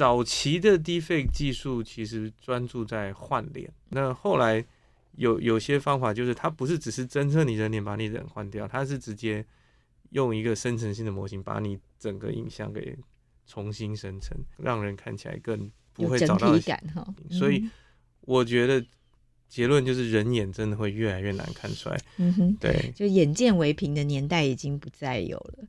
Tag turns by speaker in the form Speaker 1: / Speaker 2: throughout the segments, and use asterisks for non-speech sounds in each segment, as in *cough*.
Speaker 1: 早期的 Deepfake 技术其实专注在换脸，那后来有有些方法就是它不是只是侦测你人脸把你人换掉，它是直接用一个生成性的模型把你整个影像给重新生成，让人看起来更不会找到
Speaker 2: 感哈。
Speaker 1: 所以我觉得结论就是人眼真的会越来越难看出来。
Speaker 2: 嗯哼，
Speaker 1: 对，
Speaker 2: 就眼见为凭的年代已经不再有了。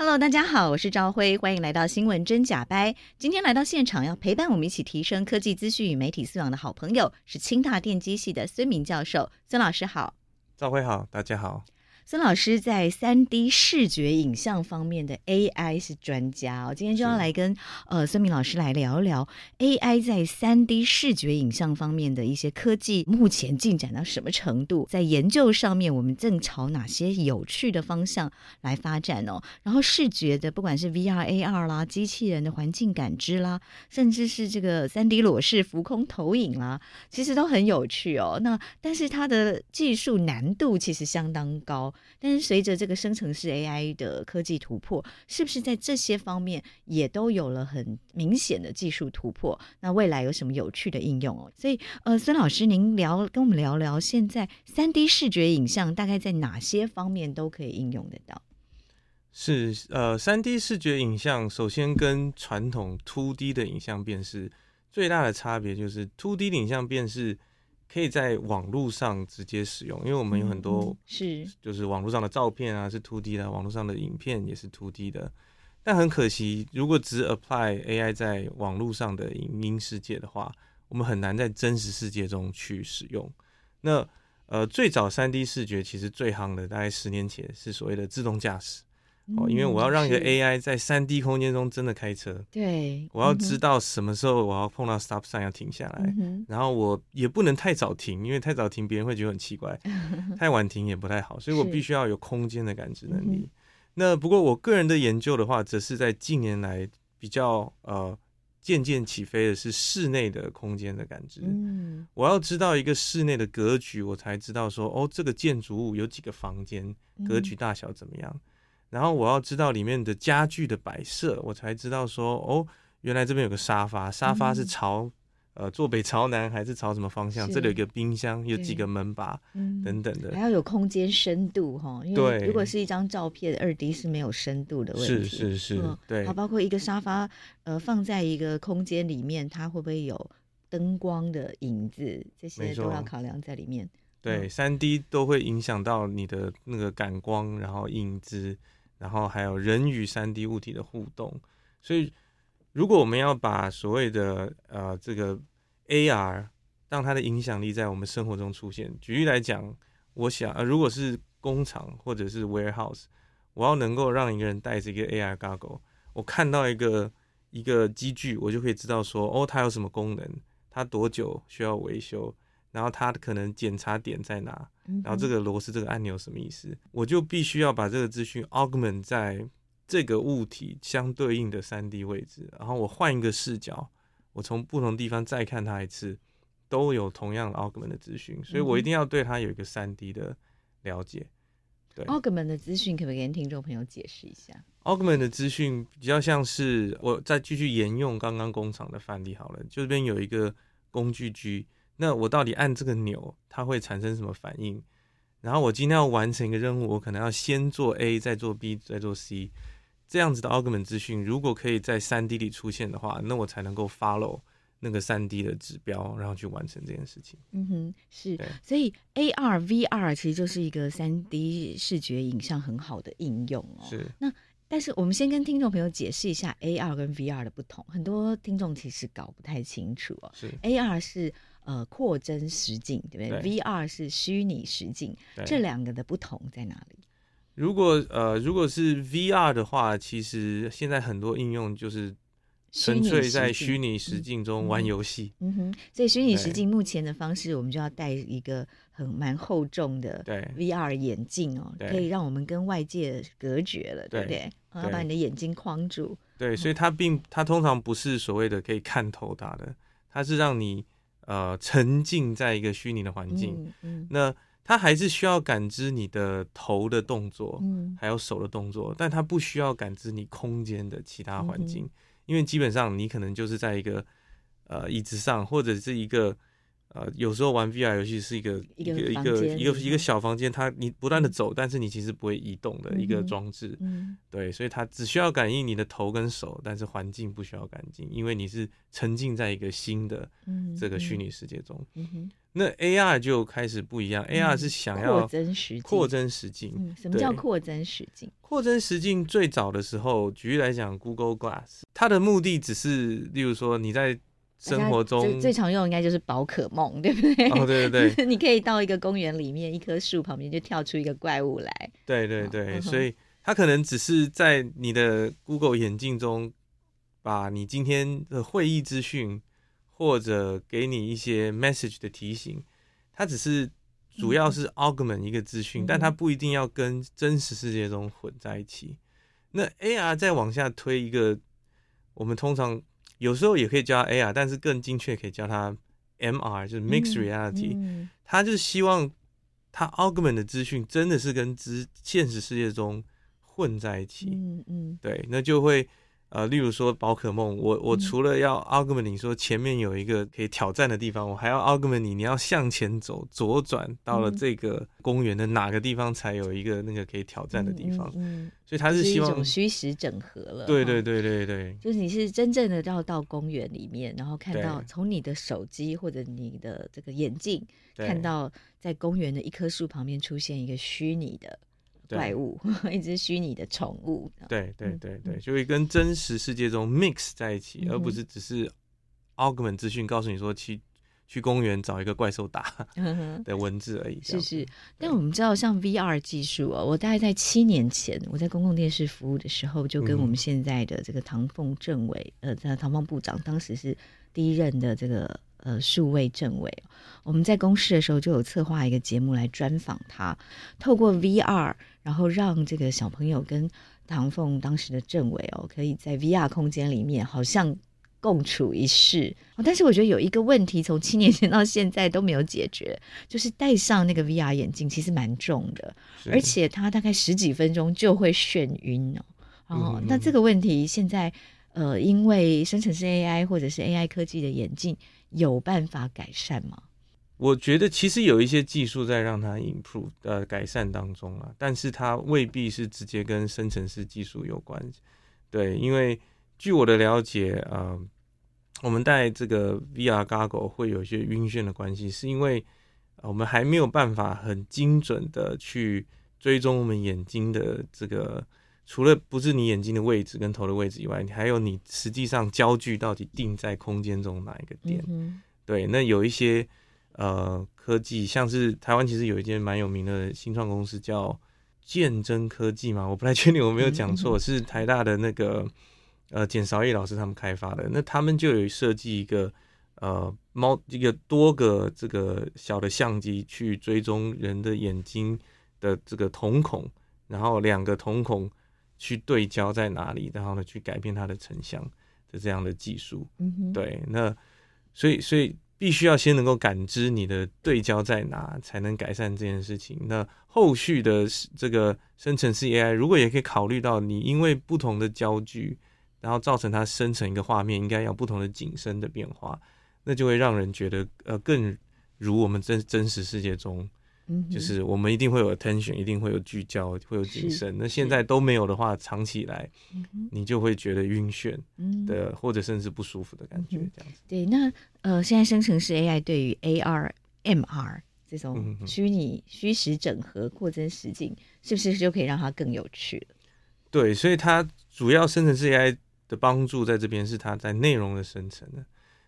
Speaker 2: Hello，大家好，我是赵辉，欢迎来到新闻真假掰。今天来到现场要陪伴我们一起提升科技资讯与媒体素养的好朋友是清大电机系的孙明教授，孙老师好。
Speaker 1: 赵辉好，大家好。
Speaker 2: 孙老师在三 D 视觉影像方面的 AI 是专家哦，今天就要来跟呃孙明老师来聊一聊 AI 在三 D 视觉影像方面的一些科技目前进展到什么程度，在研究上面我们正朝哪些有趣的方向来发展哦。然后视觉的不管是 VR、AR 啦，机器人的环境感知啦，甚至是这个三 D 裸视浮空投影啦，其实都很有趣哦。那但是它的技术难度其实相当高。但是随着这个生成式 AI 的科技突破，是不是在这些方面也都有了很明显的技术突破？那未来有什么有趣的应用哦？所以，呃，孙老师，您聊跟我们聊聊，现在 3D 视觉影像大概在哪些方面都可以应用得到？
Speaker 1: 是，呃，3D 视觉影像首先跟传统 2D 的影像辨识最大的差别就是 2D 影像辨识。可以在网络上直接使用，因为我们有很多是就是网络上的照片啊是 2D 的，网络上的影片也是 2D 的。但很可惜，如果只 apply AI 在网络上的影音世界的话，我们很难在真实世界中去使用。那呃，最早 3D 视觉其实最夯的，大概十年前是所谓的自动驾驶。哦，因为我要让一个 AI 在三 D 空间中真的开车，
Speaker 2: 对，
Speaker 1: 我要知道什么时候我要碰到 stop sign 要停下来，嗯，然后我也不能太早停，因为太早停别人会觉得很奇怪，*laughs* 太晚停也不太好，所以我必须要有空间的感知能力。那不过我个人的研究的话，则是在近年来比较呃渐渐起飞的是室内的空间的感知。嗯，我要知道一个室内的格局，我才知道说哦，这个建筑物有几个房间，格局大小怎么样。然后我要知道里面的家具的摆设，我才知道说哦，原来这边有个沙发，沙发是朝、嗯、呃坐北朝南还是朝什么方向？这里有一个冰箱，有几个门把、嗯、等等的，
Speaker 2: 还要有空间深度哈。因为如果是一张照片二 D 是没有深度的问题。
Speaker 1: 是是是，嗯、对。
Speaker 2: 好，包括一个沙发呃放在一个空间里面，它会不会有灯光的影子？这些都要考量在里面。
Speaker 1: 对，三 D 都会影响到你的那个感光，然后影子。然后还有人与三 D 物体的互动，所以如果我们要把所谓的呃这个 AR 让它的影响力在我们生活中出现，举例来讲，我想呃如果是工厂或者是 warehouse，我要能够让一个人带着一个 AR goggle，我看到一个一个机具，我就可以知道说哦它有什么功能，它多久需要维修。然后它可能检查点在哪？然后这个螺丝、这个按钮什么意思？我就必须要把这个资讯 augment 在这个物体相对应的三 D 位置，然后我换一个视角，我从不同地方再看它一次，都有同样的 augment 的资讯，所以我一定要对它有一个三 D 的了解。对
Speaker 2: ，augment 的资讯可不可以跟听众朋友解释一下
Speaker 1: ？augment 的资讯比较像是我再继续沿用刚刚工厂的范例好了，就这边有一个工具机。那我到底按这个钮，它会产生什么反应？然后我今天要完成一个任务，我可能要先做 A，再做 B，再做 C，这样子的 augment 资讯，如果可以在三 D 里出现的话，那我才能够 follow 那个三 D 的指标，然后去完成这件事情。
Speaker 2: 嗯哼，是。所以 AR、VR 其实就是一个三 D 视觉影像很好的应用哦。
Speaker 1: 是。
Speaker 2: 那但是我们先跟听众朋友解释一下 AR 跟 VR 的不同，很多听众其实搞不太清楚哦。
Speaker 1: 是。
Speaker 2: AR 是呃，扩增实境对不对，对？VR 是虚拟实境，这两个的不同在哪里？
Speaker 1: 如果呃，如果是 VR 的话，其实现在很多应用就是纯粹在虚拟实境中玩游戏。
Speaker 2: 嗯哼，所以虚拟实境目前的方式，我们就要戴一个很蛮厚重的 VR 眼镜哦，可以让我们跟外界隔绝了，对不对？要把你的眼睛框住。
Speaker 1: 对，所以它并它通常不是所谓的可以看透它的，它是让你呃沉浸在一个虚拟的环境。嗯，嗯，那他还是需要感知你的头的动作，嗯，还有手的动作，但他不需要感知你空间的其他环境，嗯，因为基本上你可能就是在一个呃椅子上或者是一个。呃，有时候玩 VR 游戏是一个一个一个一个一个小房间，它你不断的走，但是你其实不会移动的一个装置。嗯，对，所以它只需要感应你的头跟手，但是环境不需要感应，因为你是沉浸在一个新的这个虚拟世界中。那 AR 就开始不一样，AR 是想要
Speaker 2: 扩增实境。
Speaker 1: 扩增实境，
Speaker 2: 什么叫扩增实境？
Speaker 1: 扩增实境最早的时候，举例来讲，Google Glass，它的目的只是，例如说你在。生活中
Speaker 2: 最最常用应该就是宝可梦，对不对？
Speaker 1: 哦，对对对，*laughs*
Speaker 2: 你可以到一个公园里面，一棵树旁边就跳出一个怪物来。
Speaker 1: 对对对，哦、所以它可能只是在你的 Google 眼镜中，把你今天的会议资讯或者给你一些 message 的提醒，它只是主要是 augment 一个资讯，嗯、但它不一定要跟真实世界中混在一起。那 AR 再往下推一个，我们通常。有时候也可以叫它 AR，但是更精确可以叫它 MR，就是 Mixed Reality。嗯嗯、它就是希望它 Augment 的资讯真的是跟之现实世界中混在一起。嗯嗯，对，那就会。呃，例如说宝可梦，我我除了要 augment 你说前面有一个可以挑战的地方，嗯、我还要 augment 你，你要向前走，左转到了这个公园的哪个地方才有一个那个可以挑战的地方。嗯，嗯，嗯，所以他是希望
Speaker 2: 一种虚实整合了。
Speaker 1: 对对对对对，
Speaker 2: 就是你是真正的要到公园里面，然后看到从你的手机或者你的这个眼镜看到在公园的一棵树旁边出现一个虚拟的。怪物，*laughs* 一只虚拟的宠物。
Speaker 1: 对对对对，就会跟真实世界中 mix 在一起，嗯、而不是只是 augment 资讯告诉你说去去公园找一个怪兽打 *laughs* 的文字而已。
Speaker 2: 是是，但我们知道像 VR 技术啊，我大概在七年前我在公共电视服务的时候，就跟我们现在的这个唐凤政委，嗯、呃，唐凤部长，当时是第一任的这个。呃，数位政委，我们在公视的时候就有策划一个节目来专访他，透过 VR，然后让这个小朋友跟唐凤当时的政委哦，可以在 VR 空间里面好像共处一室。但是我觉得有一个问题，从七年前到现在都没有解决，就是戴上那个 VR 眼镜其实蛮重的，而且它大概十几分钟就会眩晕哦。哦，嗯、那这个问题现在呃，因为生成式 AI 或者是 AI 科技的眼镜。有办法改善吗？
Speaker 1: 我觉得其实有一些技术在让它 improve 呃改善当中啊，但是它未必是直接跟生成式技术有关。对，因为据我的了解啊、呃，我们戴这个 VR goggle 会有一些晕眩的关系，是因为我们还没有办法很精准的去追踪我们眼睛的这个。除了不是你眼睛的位置跟头的位置以外，你还有你实际上焦距到底定在空间中哪一个点？嗯、对，那有一些呃科技，像是台湾其实有一间蛮有名的新创公司叫鉴真科技嘛，我不太确定我没有讲错，是台大的那个呃简韶义老师他们开发的。那他们就有设计一个呃猫一个多个这个小的相机去追踪人的眼睛的这个瞳孔，然后两个瞳孔。去对焦在哪里，然后呢，去改变它的成像的这样的技术。嗯哼，对，那所以所以必须要先能够感知你的对焦在哪，才能改善这件事情。那后续的这个生成式 AI 如果也可以考虑到你因为不同的焦距，然后造成它生成一个画面应该有不同的景深的变化，那就会让人觉得呃更如我们真真实世界中。就是我们一定会有 attention，一定会有聚焦，会有谨慎。那现在都没有的话，长期以来，你就会觉得晕眩的，或者甚至不舒服的感觉，这样子。
Speaker 2: 对，那呃，现在生成式 AI 对于 AR、MR 这种虚拟虚实整合、扩增实境，是不是就可以让它更有趣了？
Speaker 1: 对，所以它主要生成式 AI 的帮助在这边是它在内容的生成的。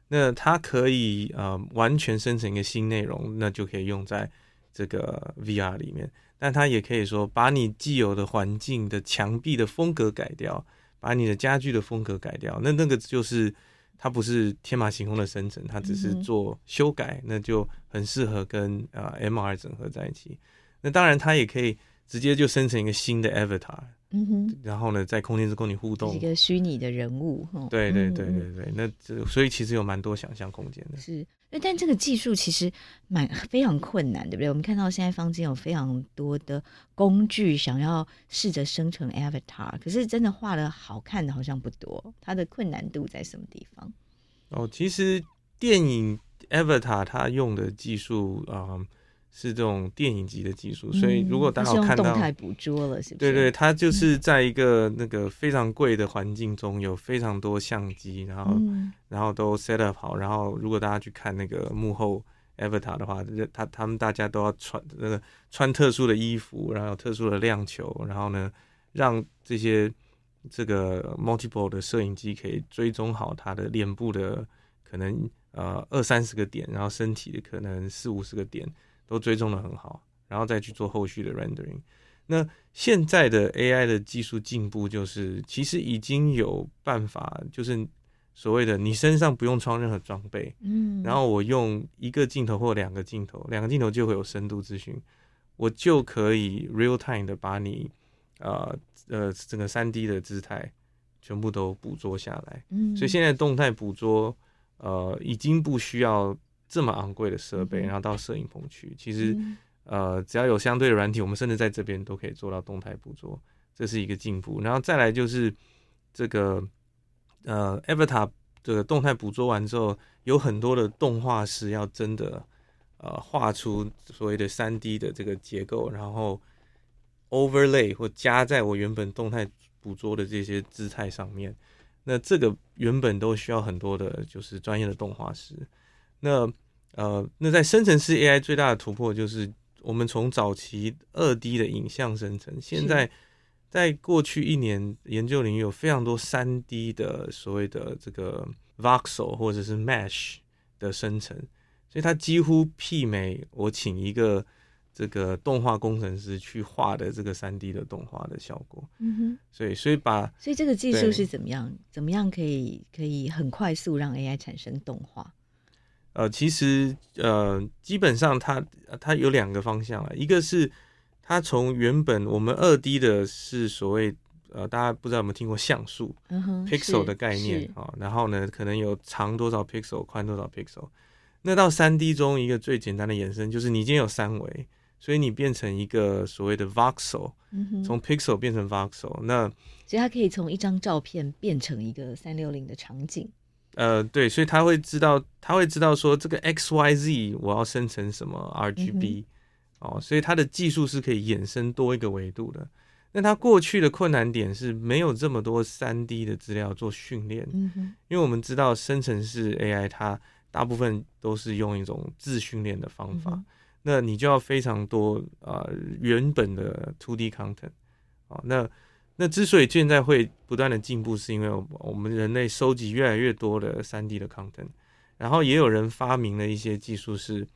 Speaker 1: 那它可以呃完全生成一个新内容，那就可以用在。这个 VR 里面，但它也可以说把你既有的环境的墙壁的风格改掉，把你的家具的风格改掉，那那个就是它不是天马行空的生成，它只是做修改，嗯、那就很适合跟呃 MR 整合在一起。那当然，它也可以直接就生成一个新的 Avatar。嗯哼，然后呢，在空间中跟你互动，
Speaker 2: 一个虚拟的人物。
Speaker 1: 对对对对对，那这所以其实有蛮多想象空间的。
Speaker 2: 是，但这个技术其实蛮 *laughs* 非常困难，对不对？我们看到现在坊间有非常多的工具，想要试着生成 Avatar，可是真的画的好看的好像不多。它的困难度在什么地方？
Speaker 1: 哦，其实电影 Avatar 它用的技术啊。是这种电影级的技术，所以如果大家有看到，
Speaker 2: 动态捕捉了，是不是？
Speaker 1: 对对，它就是在一个那个非常贵的环境中，有非常多相机，然后、嗯、然后都 set up 好，然后如果大家去看那个幕后 Avatar 的话，他他们大家都要穿那个穿特殊的衣服，然后有特殊的亮球，然后呢，让这些这个 multiple 的摄影机可以追踪好他的脸部的可能呃二三十个点，然后身体的可能四五十个点。都追踪的很好，然后再去做后续的 rendering。那现在的 AI 的技术进步，就是其实已经有办法，就是所谓的你身上不用穿任何装备，嗯，然后我用一个镜头或两个镜头，两个镜头就会有深度资讯，我就可以 real time 的把你呃呃整个三 D 的姿态全部都捕捉下来。嗯，所以现在动态捕捉呃已经不需要。这么昂贵的设备，然后到摄影棚去，其实，呃，只要有相对的软体，我们甚至在这边都可以做到动态捕捉，这是一个进步。然后再来就是这个，呃，Avatar 这个动态捕捉完之后，有很多的动画师要真的，呃，画出所谓的三 D 的这个结构，然后 overlay 或加在我原本动态捕捉的这些姿态上面。那这个原本都需要很多的，就是专业的动画师。那呃，那在生成式 AI 最大的突破就是，我们从早期二 D 的影像生成，现在在过去一年研究领域有非常多三 D 的所谓的这个 Voxel 或者是 Mesh 的生成，所以它几乎媲美我请一个这个动画工程师去画的这个三 D 的动画的效果。嗯哼，所以所以把
Speaker 2: 所以这个技术是怎么样？怎么样可以可以很快速让 AI 产生动画？
Speaker 1: 呃，其实呃，基本上它它有两个方向啊，一个是它从原本我们二 D 的是所谓呃，大家不知道有没有听过像素、pixel 的概念啊、哦，然后呢，可能有长多少 pixel，宽多少 pixel，那到三 D 中一个最简单的延伸就是你已经有三维，所以你变成一个所谓的 voxel，从、嗯、pixel 变成 voxel，那
Speaker 2: 所以它可以从一张照片变成一个三六零的场景。
Speaker 1: 呃，对，所以他会知道，他会知道说这个 X Y Z 我要生成什么 R G B，嗯、哦，所以它的技术是可以衍生多一个维度的。那它过去的困难点是没有这么多三 D 的资料做训练，嗯，因为我们知道生成式 AI 它大部分都是用一种自训练的方法，嗯、那你就要非常多啊、呃、原本的 two D content，哦，那。那之所以现在会不断的进步，是因为我们人类收集越来越多的三 D 的 content，然后也有人发明了一些技术，是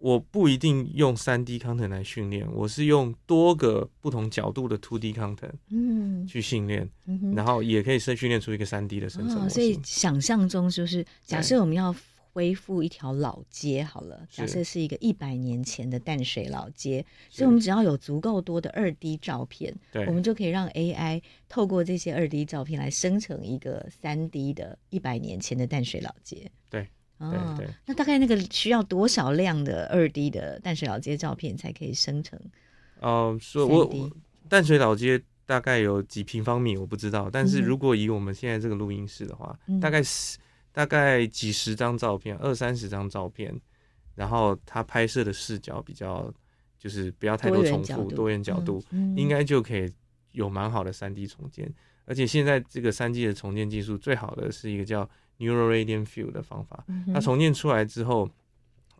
Speaker 1: 我不一定用三 D content 来训练，我是用多个不同角度的 two D content，嗯，去训练，然后也可以是训练出一个三 D 的生成模式。
Speaker 2: 所以想象中就是，假设我们要。恢复一条老街好了，假设是一个一百年前的淡水老街，所以我们只要有足够多的二 D 照片，对，我们就可以让 AI 透过这些二 D 照片来生成一个三 D 的一百年前的淡水老街。
Speaker 1: 对，
Speaker 2: 哦，
Speaker 1: 对对，
Speaker 2: 那大概那个需要多少量的二 D 的淡水老街照片才可以生成？
Speaker 1: 哦，说我淡水老街大概有几平方米，我不知道，但是如果以我们现在这个录音室的话，嗯、大概是。大概几十张照片，二三十张照片，然后他拍摄的视角比较，就是不要太多重复，多元角度，应该就可以有蛮好的三 D 重建。而且现在这个三 D 的重建技术最好的是一个叫 Neural Radiant Field 的方法，嗯、它重建出来之后，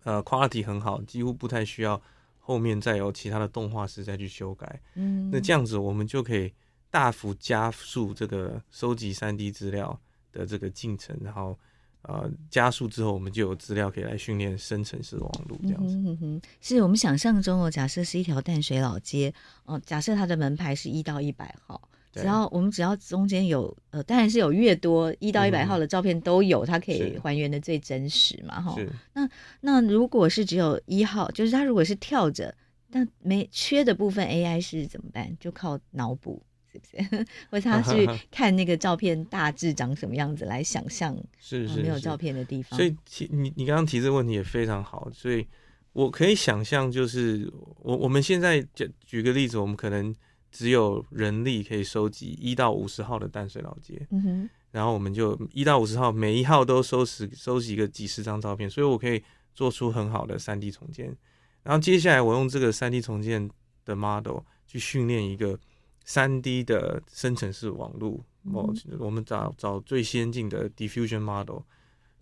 Speaker 1: 呃，quality 很好，几乎不太需要后面再有其他的动画师再去修改。嗯，那这样子我们就可以大幅加速这个收集三 D 资料的这个进程，然后呃加速之后，我们就有资料可以来训练生成式网络这样子。嗯哼，
Speaker 2: 是我们想象中哦，假设是一条淡水老街哦，假设它的门牌是一到一百号，只要我们只要中间有呃，当然是有越多一到一百号的照片都有，嗯、它可以还原的最真实嘛，哈。那那如果是只有一号，就是它如果是跳着，但没缺的部分，AI 是怎么办？就靠脑补，是不是？或者他去看那个照片大致长什么样子来想象，
Speaker 1: 是是、呃、
Speaker 2: 没有照片的地方。
Speaker 1: 所以提你你刚刚提这个问题也非常好，所以。我可以想象，就是我我们现在举举个例子，我们可能只有人力可以收集一到五十号的淡水老街，嗯哼，然后我们就一到五十号每一号都收拾收集个几十张照片，所以我可以做出很好的三 D 重建。然后接下来我用这个三 D 重建的 model 去训练一个三 D 的生成式网络，我、嗯、我们找找最先进的 diffusion model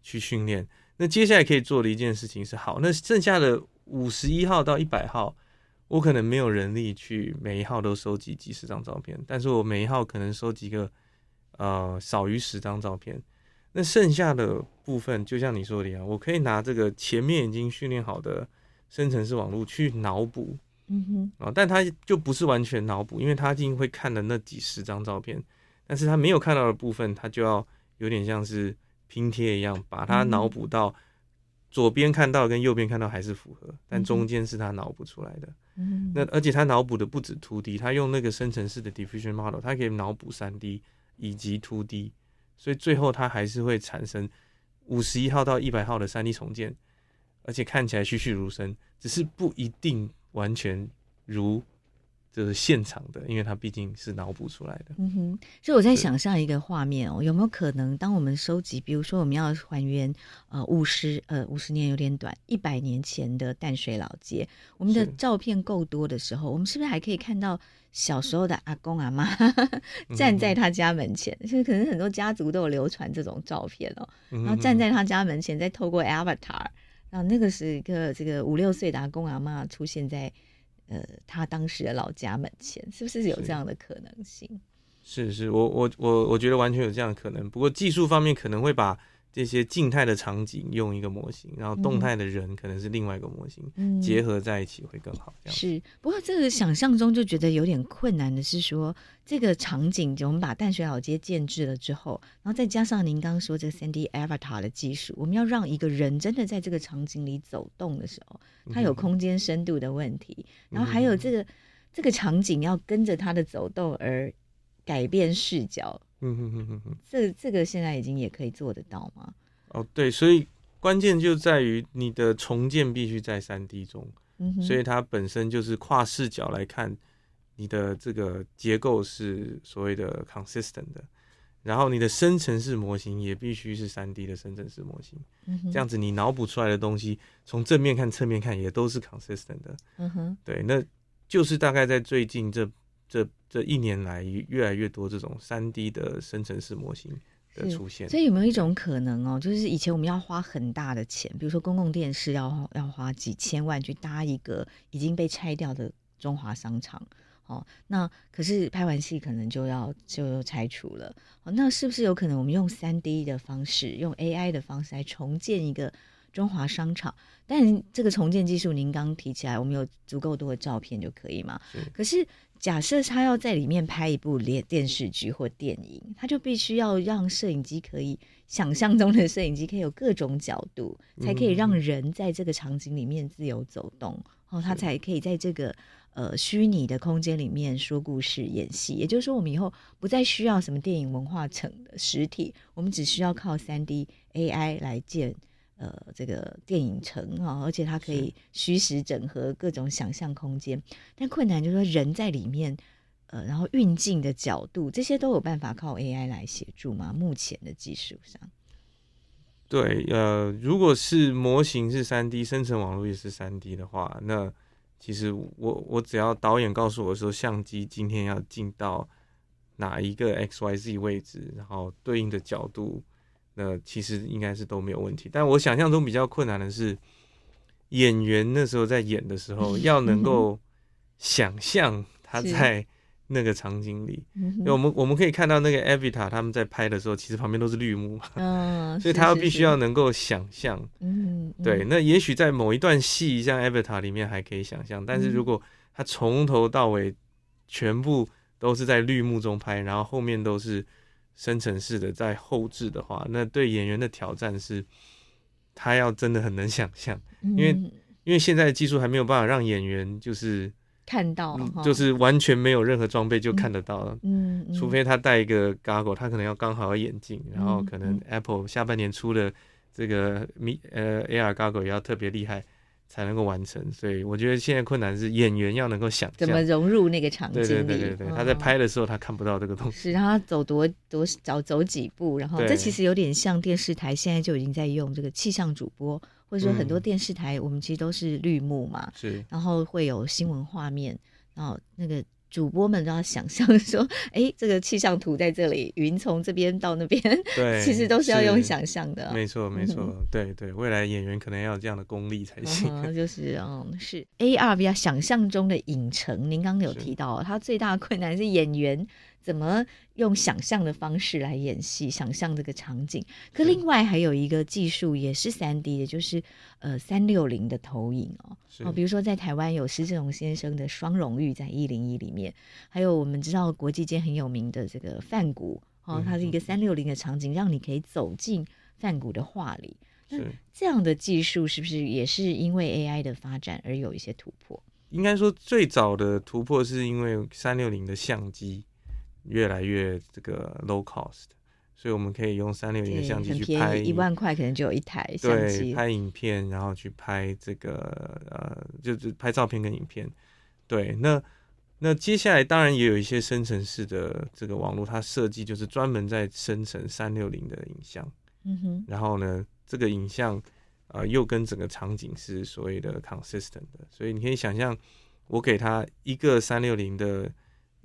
Speaker 1: 去训练。那接下来可以做的一件事情是，好，那剩下的五十一号到一百号，我可能没有人力去每一号都收集几十张照片，但是我每一号可能收集个呃少于十张照片。那剩下的部分，就像你说的一样，我可以拿这个前面已经训练好的生成式网络去脑补，嗯哼，啊，但他就不是完全脑补，因为他一定会看的那几十张照片，但是他没有看到的部分，他就要有点像是。拼贴一样，把它脑补到左边看到跟右边看到还是符合，但中间是他脑补出来的。嗯，那而且他脑补的不止 2D，他用那个生成式的 diffusion model，他可以脑补 3D 以及 2D，所以最后他还是会产生五十一号到一百号的 3D 重建，而且看起来栩栩如生，只是不一定完全如。就是现场的，因为它毕竟是脑补出来的。
Speaker 2: 嗯哼，所以我在想象一个画面哦，有没有可能，当我们收集，比如说我们要还原呃五十呃五十年有点短，一百年前的淡水老街，我们的照片够多的时候，我们是不是还可以看到小时候的阿公阿妈站在他家门前？其实、嗯、可能很多家族都有流传这种照片哦，然后站在他家门前，再透过 Avatar，然后那个是一个这个五六岁的阿公阿妈出现在。呃，他当时的老家门前是不是有这样的可能性？
Speaker 1: 是是，是，我我我我觉得完全有这样的可能。不过技术方面可能会把这些静态的场景用一个模型，然后动态的人可能是另外一个模型，嗯、结合在一起会更好。这样
Speaker 2: 是，不过这个想象中就觉得有点困难的是说，这个场景我们把淡水老街建制了之后，然后再加上您刚刚说这个 3D Avatar 的技术，我们要让一个人真的在这个场景里走动的时候，它有空间深度的问题，然后还有这个这个场景要跟着它的走动而改变视角。嗯哼哼哼哼，这这个现在已经也可以做得到吗？
Speaker 1: 哦，对，所以关键就在于你的重建必须在三 D 中，嗯哼，所以它本身就是跨视角来看你的这个结构是所谓的 consistent 的，然后你的生成式模型也必须是三 D 的生成式模型，嗯哼，这样子你脑补出来的东西从正面看、侧面看也都是 consistent 的，嗯哼，对，那就是大概在最近这。这这一年来，越来越多这种三 D 的生成式模型的出现。
Speaker 2: 所以有没有一种可能哦，就是以前我们要花很大的钱，比如说公共电视要要花几千万去搭一个已经被拆掉的中华商场，哦，那可是拍完戏可能就要就拆除了，哦，那是不是有可能我们用三 D 的方式，用 AI 的方式来重建一个中华商场？但这个重建技术，您刚提起来，我们有足够多的照片就可以吗？是可是。假设他要在里面拍一部电电视剧或电影，他就必须要让摄影机可以想象中的摄影机可以有各种角度，才可以让人在这个场景里面自由走动，哦，他才可以在这个呃虚拟的空间里面说故事、演戏。也就是说，我们以后不再需要什么电影文化城的实体，我们只需要靠三 D AI 来建。呃，这个电影城啊，而且它可以虚实整合各种想象空间，但困难就是说人在里面，呃，然后运镜的角度这些都有办法靠 AI 来协助吗？目前的技术上，
Speaker 1: 对，呃，如果是模型是三 D，生成网络也是三 D 的话，那其实我我只要导演告诉我说，相机今天要进到哪一个 XYZ 位置，然后对应的角度。那其实应该是都没有问题，但我想象中比较困难的是，演员那时候在演的时候，要能够想象他在那个场景里。因为我们我们可以看到那个 Avatar 他们在拍的时候，其实旁边都是绿幕，*laughs* 嗯所以他要必须要能够想象。嗯对，那也许在某一段戏，像 Avatar 里面还可以想象，但是如果他从头到尾全部都是在绿幕中拍，然后后面都是生成式的在后置的话，那对演员的挑战是，他要真的很能想象，因为因为现在的技术还没有办法让演员就是。
Speaker 2: 看到、
Speaker 1: 嗯，就是完全没有任何装备就看得到了。
Speaker 2: 嗯，嗯，
Speaker 1: 除非他戴一个 goggle，他可能要刚好要眼镜，然后可能 Apple 下半年出的这个米呃 AR goggle 也要特别厉害才能够完成。所以我觉得现在困难是演员要能够想象
Speaker 2: 怎么融入那个场景里。
Speaker 1: 对对对对，他在拍的时候他看不到这个东西，
Speaker 2: 是让他走多多少走几步，然后这其实有点像电视台现在就已经在用这个气象主播。或者说很多电视台，我们其实都是绿幕嘛，
Speaker 1: 是，
Speaker 2: 然后会有新闻画面，然后那个主播们都要想象说，*laughs* 哎，这个气象图在这里，云从这边到那边，
Speaker 1: 对，*laughs*
Speaker 2: 其实都是要用想象的，
Speaker 1: 没错没错，对对，未来演员可能要有这样的功力才行，
Speaker 2: 嗯、*laughs* 就是嗯是。A R V 啊想象中的影城，您刚刚有提到，它最大的困难是演员。怎么用想象的方式来演戏，想象这个场景？可另外还有一个技术也是三 D 的，就是呃三六零的投影哦。哦，比如说在台湾有施正荣先生的双荣誉在一零一里面，还有我们知道国际间很有名的这个梵谷哦，它是一个三六零的场景，让你可以走进梵谷的画里。那这样的技术是不是也是因为 AI 的发展而有一些突破？
Speaker 1: 应该说最早的突破是因为三六零的相机。越来越这个 low cost，所以我们可以用三六零的相机去拍
Speaker 2: 一万块，可能就有一台相机，
Speaker 1: 对，拍影片，然后去拍这个呃，就是拍照片跟影片。对，那那接下来当然也有一些生成式的这个网络，它设计就是专门在生成三六零的影像。
Speaker 2: 嗯哼，
Speaker 1: 然后呢，这个影像呃又跟整个场景是所谓的 consistent 的，所以你可以想象，我给他一个三六零的。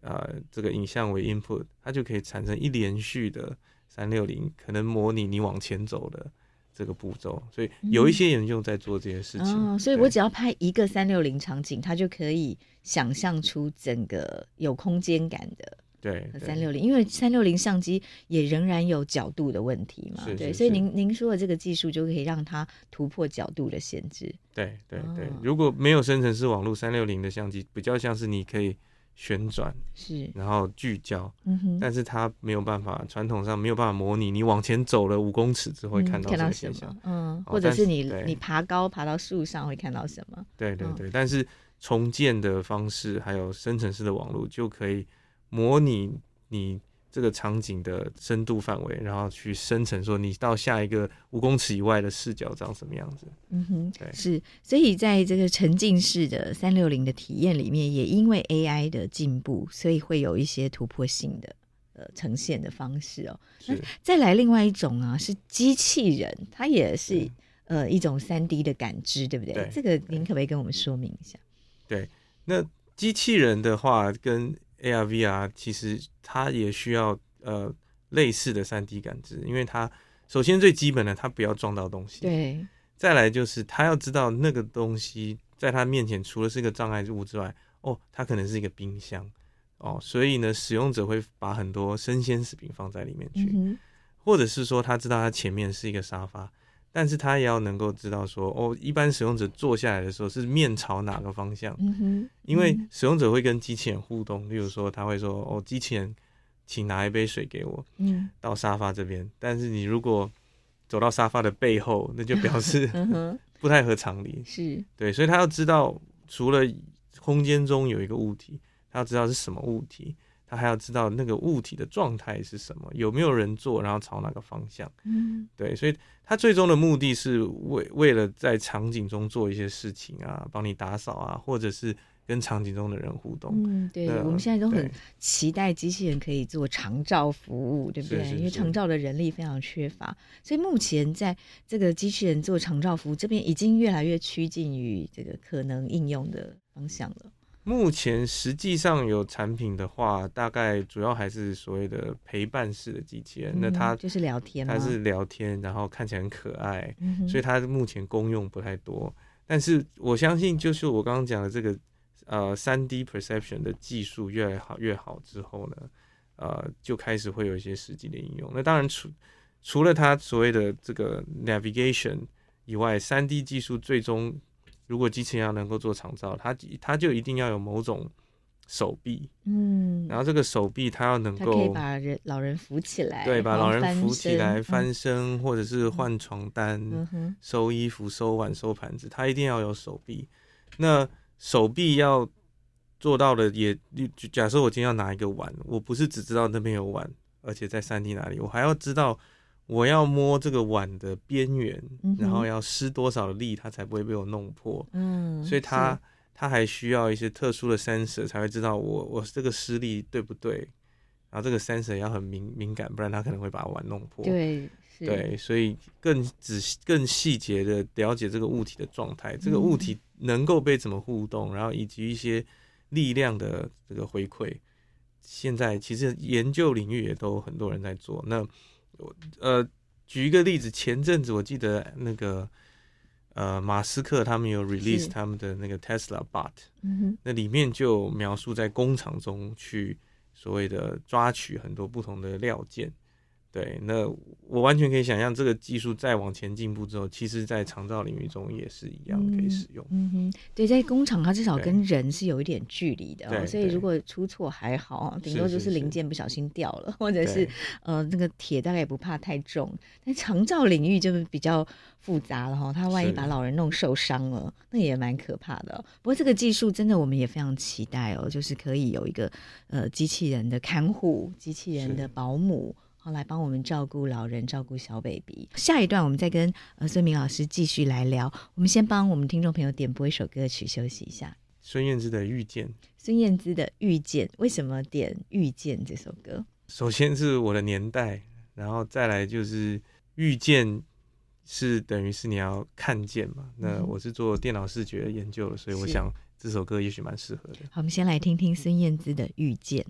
Speaker 1: 呃，这个影像为 input，它就可以产生一连续的三六零，可能模拟你往前走的这个步骤。所以有一些研究在做这些事情。
Speaker 2: 嗯哦、所以我只要拍一个三六零场景，它就可以想象出整个有空间感的
Speaker 1: 对
Speaker 2: 三六零。因为三六零相机也仍然有角度的问题嘛，对。所以您您说的这个技术就可以让它突破角度的限制。
Speaker 1: 对对对，如果没有生成式网络，三六零的相机比较像是你可以。旋转
Speaker 2: 是，
Speaker 1: 然后聚焦，
Speaker 2: 嗯哼，
Speaker 1: 但是它没有办法，传统上没有办法模拟你往前走了五公尺之后会看到什么？现象，
Speaker 2: 嗯，嗯，或者是你你爬高爬到树上会看到什么？
Speaker 1: 对对对，嗯、但是重建的方式还有生成式的网络就可以模拟你。这个场景的深度范围，然后去生成说你到下一个五公尺以外的视角长什么样子？
Speaker 2: 嗯哼，对，是，所以在这个沉浸式的三六零的体验里面，也因为 AI 的进步，所以会有一些突破性的呃呈现的方式哦。是，再来另外一种啊，是机器人，它也是呃一种三 D 的感知，对不对？对，这个您可不可以跟我们说明一下？
Speaker 1: 对，那机器人的话跟。AR、VR 其实它也需要呃类似的三 D 感知，因为它首先最基本的，它不要撞到东西。
Speaker 2: 对。
Speaker 1: 再来就是它要知道那个东西在它面前除了是一个障碍物之外，哦，它可能是一个冰箱哦，所以呢，使用者会把很多生鲜食品放在里面去，嗯、或者是说他知道他前面是一个沙发。但是他也要能够知道说，哦，一般使用者坐下来的时候是面朝哪个方向？
Speaker 2: 嗯，
Speaker 1: 因为使用者会跟机器人互动，例如说他会说，哦，机器人，请拿一杯水给我，
Speaker 2: 嗯，
Speaker 1: 到沙发这边。但是你如果走到沙发的背后，那就表示 *laughs* *laughs* 不太合常理。
Speaker 2: 是，
Speaker 1: 对，所以他要知道，除了空间中有一个物体，他要知道是什么物体。他还要知道那个物体的状态是什么，有没有人做，然后朝哪个方向。
Speaker 2: 嗯，
Speaker 1: 对，所以他最终的目的是为为了在场景中做一些事情啊，帮你打扫啊，或者是跟场景中的人互动。
Speaker 2: 嗯，对，我们现在都很期待机器人可以做长照服务，对不对？因为长照的人力非常缺乏，所以目前在这个机器人做长照服务这边已经越来越趋近于这个可能应用的方向了。
Speaker 1: 目前实际上有产品的话，大概主要还是所谓的陪伴式的机器人。嗯、那它
Speaker 2: 就是聊天，
Speaker 1: 它是聊天，然后看起来很可爱，
Speaker 2: 嗯、
Speaker 1: 所以它目前功用不太多。但是我相信，就是我刚刚讲的这个呃三 D perception 的技术越来好越好之后呢，呃就开始会有一些实际的应用。那当然除除了它所谓的这个 navigation 以外，三 D 技术最终。如果机器人要能够做长照，它它就一定要有某种手臂，
Speaker 2: 嗯，
Speaker 1: 然后这个手臂它要能够
Speaker 2: 可以把人老人扶起来，
Speaker 1: 对，把老人扶起来翻身，或者是换床单、
Speaker 2: 嗯
Speaker 1: 收衣服、收碗、收盘子，它一定要有手臂。那手臂要做到的也，就假设我今天要拿一个碗，我不是只知道那边有碗，而且在三 D 哪里，我还要知道我要摸这个碗的边缘，
Speaker 2: 嗯
Speaker 1: 然后要施多少力，它才不会被我弄破。
Speaker 2: 嗯，
Speaker 1: 所以它它还需要一些特殊的 sensor 才会知道我我这个施力对不对，然后这个 sensor 要很敏敏感，不然它可能会把碗弄破。
Speaker 2: 对
Speaker 1: 对，所以更仔细、更细节的了解这个物体的状态，这个物体能够被怎么互动，然后以及一些力量的这个回馈。现在其实研究领域也都很多人在做。那我呃举一个例子，前阵子我记得那个呃马斯克他们有 release 他们的那个 Tesla Bot，那里面就描述在工厂中去所谓的抓取很多不同的料件。对，那我完全可以想象，这个技术再往前进步之后，其实，在长照领域中也是一样可以使用。
Speaker 2: 嗯哼，对，在工厂它至少跟人是有一点距离的、所以如果出错还好，顶多就是零件不小心掉了，或者是呃那个铁大概也不怕太重。但长照领域就是比较复杂了哈、哦，它万一把老人弄受伤了，那也蛮可怕的、哦。不过这个技术真的我们也非常期待哦，就是可以有一个呃机器人的看护、机器人的保姆。好，来帮我们照顾老人，照顾小 baby。下一段我们再跟呃孙明老师继续来聊。我们先帮我们听众朋友点播一首歌曲，休息一下。
Speaker 1: 孙燕姿的《遇见》，
Speaker 2: 孙燕姿的《遇见》，为什么点《遇见》这首歌？
Speaker 1: 首先是我的年代，然后再来就是遇见是等于是你要看见嘛。那我是做电脑视觉研究的，所以我想这首歌也许蛮适合的。
Speaker 2: 好，我们先来听听孙燕姿的《遇见》。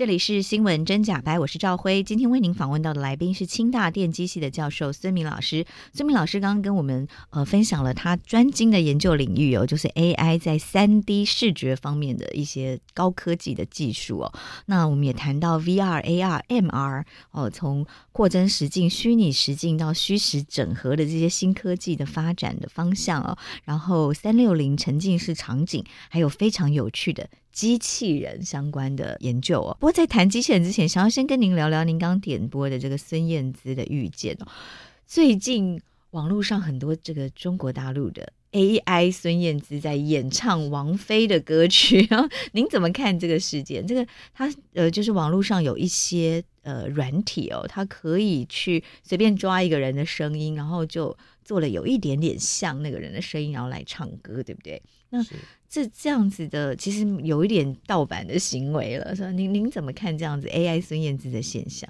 Speaker 2: 这里是新闻真假白，我是赵辉。今天为您访问到的来宾是清大电机系的教授孙明老师。孙明老师刚刚跟我们呃分享了他专精的研究领域哦，就是 AI 在三 D 视觉方面的一些高科技的技术哦。那我们也谈到 VR、AR、MR 哦，从扩增实境、虚拟实境到虚实整合的这些新科技的发展的方向哦。然后三六零沉浸式场景，还有非常有趣的。机器人相关的研究哦，不过在谈机器人之前，想要先跟您聊聊您刚点播的这个孙燕姿的遇见哦。最近网络上很多这个中国大陆的 AI 孙燕姿在演唱王菲的歌曲，*laughs* 然后您怎么看这个事件？这个它呃，就是网络上有一些呃软体哦，它可以去随便抓一个人的声音，然后就做了有一点点像那个人的声音，然后来唱歌，对不对？那这这样子的，其实有一点盗版的行为了，说您您怎么看这样子 AI 孙燕姿的现象？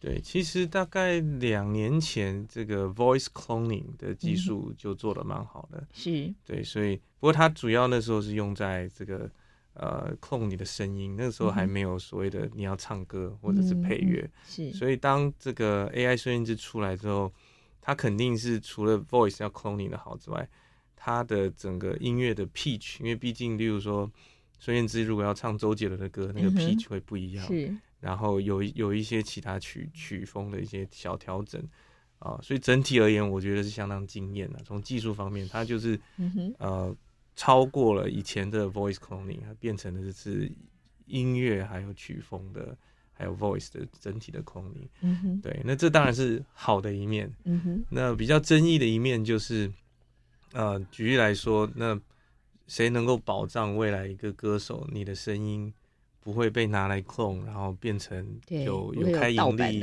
Speaker 1: 对，其实大概两年前，这个 voice cloning 的技术就做的蛮好的。
Speaker 2: 是，
Speaker 1: 对，所以不过它主要那时候是用在这个呃 clone 你的声音，那个时候还没有所谓的你要唱歌或者是配乐。
Speaker 2: 嗯、是，
Speaker 1: 所以当这个 AI 孙燕姿出来之后，它肯定是除了 voice 要 cloning 的好之外。他的整个音乐的 pitch，因为毕竟，例如说孙燕姿如果要唱周杰伦的歌，那个 pitch 会不一样。
Speaker 2: 是，然
Speaker 1: 后有有一些其他曲曲风的一些小调整啊，所以整体而言，我觉得是相当惊艳的。从技术方面，它就是呃超过了以前的 voice cloning，它变成的是音乐还有曲风的，还有 voice 的整体的 cloning。嗯哼，对，那这当然是好的一面。嗯哼，那比较争议的一面就是。呃，举例来说，那谁能够保障未来一个歌手，你的声音不会被拿来 clone，然后变成有有开盈利？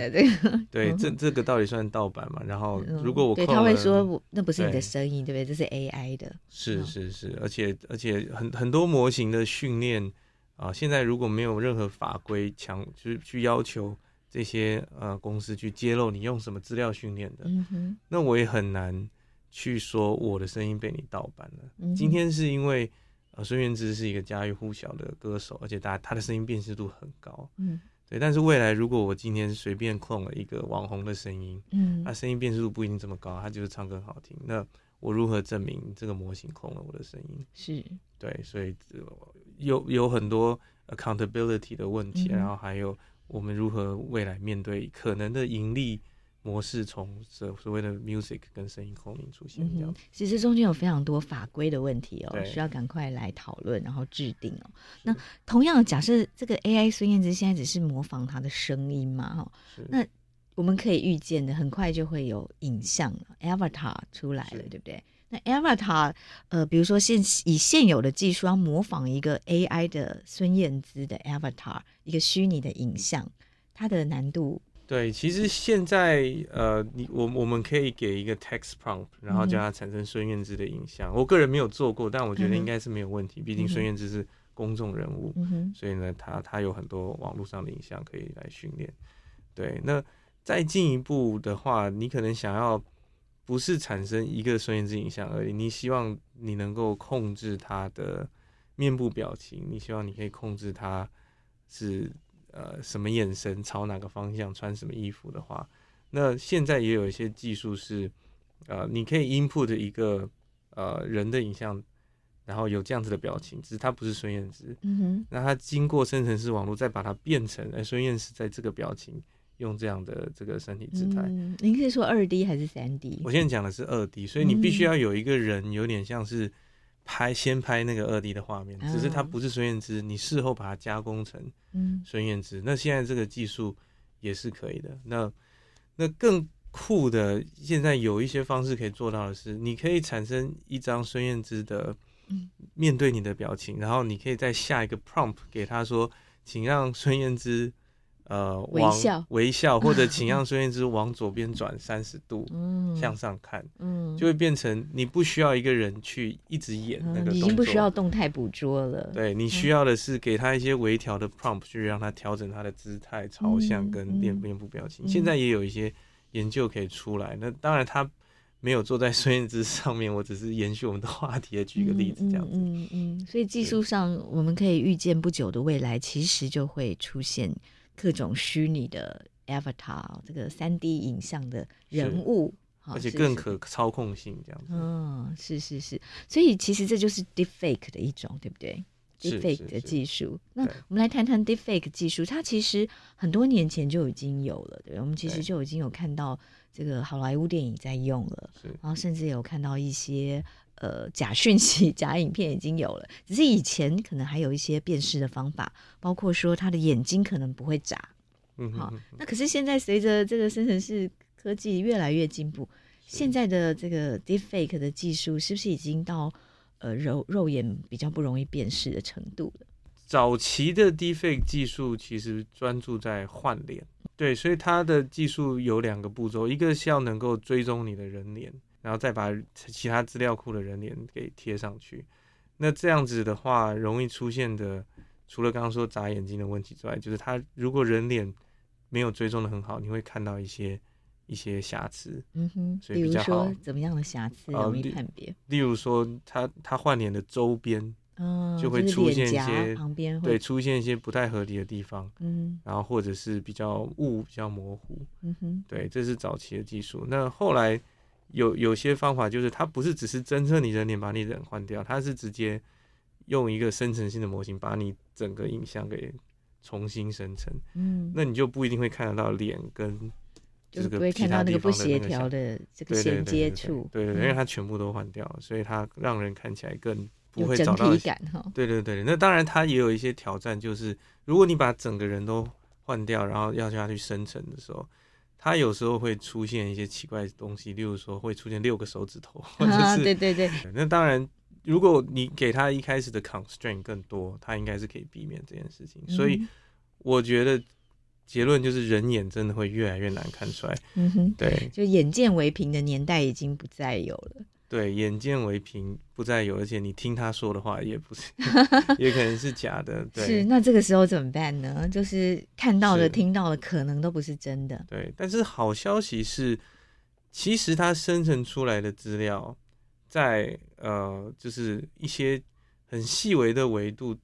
Speaker 1: 对，这 *laughs* 这个到底算盗版嘛？然后如果我
Speaker 2: 对他会说，那不是你的声音，对不对？这是 AI 的。
Speaker 1: 是是是，而且而且很很多模型的训练啊，现在如果没有任何法规强，就是去要求这些呃公司去揭露你用什么资料训练的，那我也很难。去说我的声音被你盗版了。嗯、今天是因为呃孙燕姿是一个家喻户晓的歌手，而且他他的声音辨识度很高。嗯，对。但是未来如果我今天随便 clone 了一个网红的声音，嗯，他声音辨识度不一定这么高，他就是唱歌很好听。那我如何证明这个模型 clone 了我的声音？
Speaker 2: 是
Speaker 1: 对，所以有有很多 accountability 的问题，嗯、然后还有我们如何未来面对可能的盈利。模式从所所谓的 music 跟声音共鸣出现这样、嗯，
Speaker 2: 其实中间有非常多法规的问题哦，需要赶快来讨论，然后制定哦。那同样，假设这个 AI 孙燕姿现在只是模仿她的声音嘛，哈，那我们可以预见的，很快就会有影像 avatar 出来了，是对不对？那 avatar，呃，比如说现以现有的技术要模仿一个 AI 的孙燕姿的 avatar，一个虚拟的影像，它的难度。
Speaker 1: 对，其实现在呃，你我我们可以给一个 text prompt，然后叫它产生孙燕姿的影像。嗯、我个人没有做过，但我觉得应该是没有问题。嗯、毕竟孙燕姿是公众人物，嗯、所以呢，他他有很多网络上的影像可以来训练。对，那再进一步的话，你可能想要不是产生一个孙燕姿影像而已，你希望你能够控制他的面部表情，你希望你可以控制他是。呃，什么眼神，朝哪个方向，穿什么衣服的话，那现在也有一些技术是，呃，你可以 input 一个呃人的影像，然后有这样子的表情，只是他不是孙燕姿，嗯哼，那他经过生成式网络再把它变成，哎，孙燕姿在这个表情，用这样的这个身体姿态。
Speaker 2: 嗯，您可以说二 D 还是三 D？
Speaker 1: 我现在讲的是二 D，所以你必须要有一个人，有点像是。拍先拍那个二 D 的画面，只是它不是孙燕姿，你事后把它加工成孙燕姿。那现在这个技术也是可以的。那那更酷的，现在有一些方式可以做到的是，你可以产生一张孙燕姿的面对你的表情，然后你可以再下一个 prompt 给他说，请让孙燕姿。呃，微笑微笑，或者请让孙燕姿往左边转三十度，嗯，向上看，嗯，就会变成你不需要一个人去一直演那个动作，
Speaker 2: 已经不需要动态捕捉了。
Speaker 1: 对，你需要的是给他一些微调的 prompt，去让他调整他的姿态、朝向跟面面部表情。现在也有一些研究可以出来。那当然他没有坐在孙燕姿上面，我只是延续我们的话题，举个例子这样子。
Speaker 2: 嗯嗯，所以技术上我们可以预见不久的未来，其实就会出现。各种虚拟的 avatar，这个三 D 影像的人物，
Speaker 1: 而且更可操控性这样子。
Speaker 2: 嗯，是是是，所以其实这就是 deepfake 的一种，对不对？deepfake 的技术。那我们来谈谈 deepfake 技术，它其实很多年前就已经有了，对，我们其实就已经有看到这个好莱坞电影在用了，然后甚至有看到一些。呃，假讯息、*laughs* 假影片已经有了，只是以前可能还有一些辨识的方法，包括说他的眼睛可能不会眨。嗯哼，好，那可是现在随着这个生成式科技越来越进步，现在的这个 deepfake 的技术是不是已经到呃肉肉眼比较不容易辨识的程度了？
Speaker 1: 早期的 deepfake 技术其实专注在换脸，对，所以它的技术有两个步骤，一个是要能够追踪你的人脸。然后再把其他资料库的人脸给贴上去，那这样子的话，容易出现的，除了刚刚说眨眼睛的问题之外，就是他如果人脸没有追踪的很好，你会看到一些一些瑕疵。嗯哼，所以比较好。
Speaker 2: 比如说怎么样的瑕疵容易判别？
Speaker 1: 呃、例如说他他换脸的周边，就会出现一些、
Speaker 2: 哦、旁边
Speaker 1: 对出现一些不太合理的地方。嗯，然后或者是比较雾比较模糊。嗯哼，对，这是早期的技术。那后来。有有些方法就是，它不是只是侦测你人脸把你人换掉，它是直接用一个生成性的模型把你整个影像给重新生成。嗯，那你就不一定会看得到脸跟这个其他地方的那个
Speaker 2: 不协调的这个衔接处。
Speaker 1: 对对，因为它全部都换掉了，所以它让人看起来更不会找到
Speaker 2: 整体感哈。
Speaker 1: 对对对，那当然它也有一些挑战，就是如果你把整个人都换掉，然后要叫它去生成的时候。它有时候会出现一些奇怪的东西，例如说会出现六个手指头，*laughs* 或者是、啊、
Speaker 2: 对对对。*laughs*
Speaker 1: 那当然，如果你给他一开始的 constraint 更多，他应该是可以避免这件事情。嗯、所以我觉得结论就是人眼真的会越来越难看出来。嗯哼，对，
Speaker 2: 就眼见为凭的年代已经不再有了。
Speaker 1: 对，眼见为凭不再有，而且你听他说的话也不是，*laughs* 也可能是假的。对，
Speaker 2: 是，那这个时候怎么办呢？就是看到的、听到的，可能都不是真的。
Speaker 1: 对，但是好消息是，其实它生成出来的资料在，在呃，就是一些很细微的维度，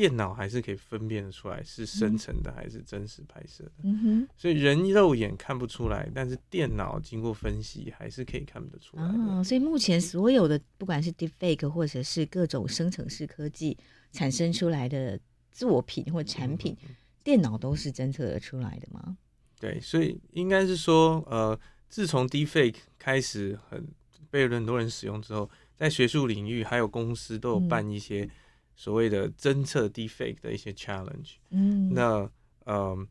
Speaker 1: 电电脑还是可以分辨得出来是生成的还是真实拍摄的。
Speaker 2: 嗯哼，
Speaker 1: 所以人肉眼看不出来，但是电脑经过分析还是可以看得出来的。
Speaker 2: 哦，所以目前所有的不管是 Deepfake 或者是各种生成式科技产生出来的作品或产品，嗯、电脑都是侦测得出来的吗？
Speaker 1: 对，所以应该是说，呃，自从 Deepfake 开始很被很多人使用之后，在学术领域还有公司都有办一些。所谓的侦测 defect 的一些 challenge，嗯，那呃，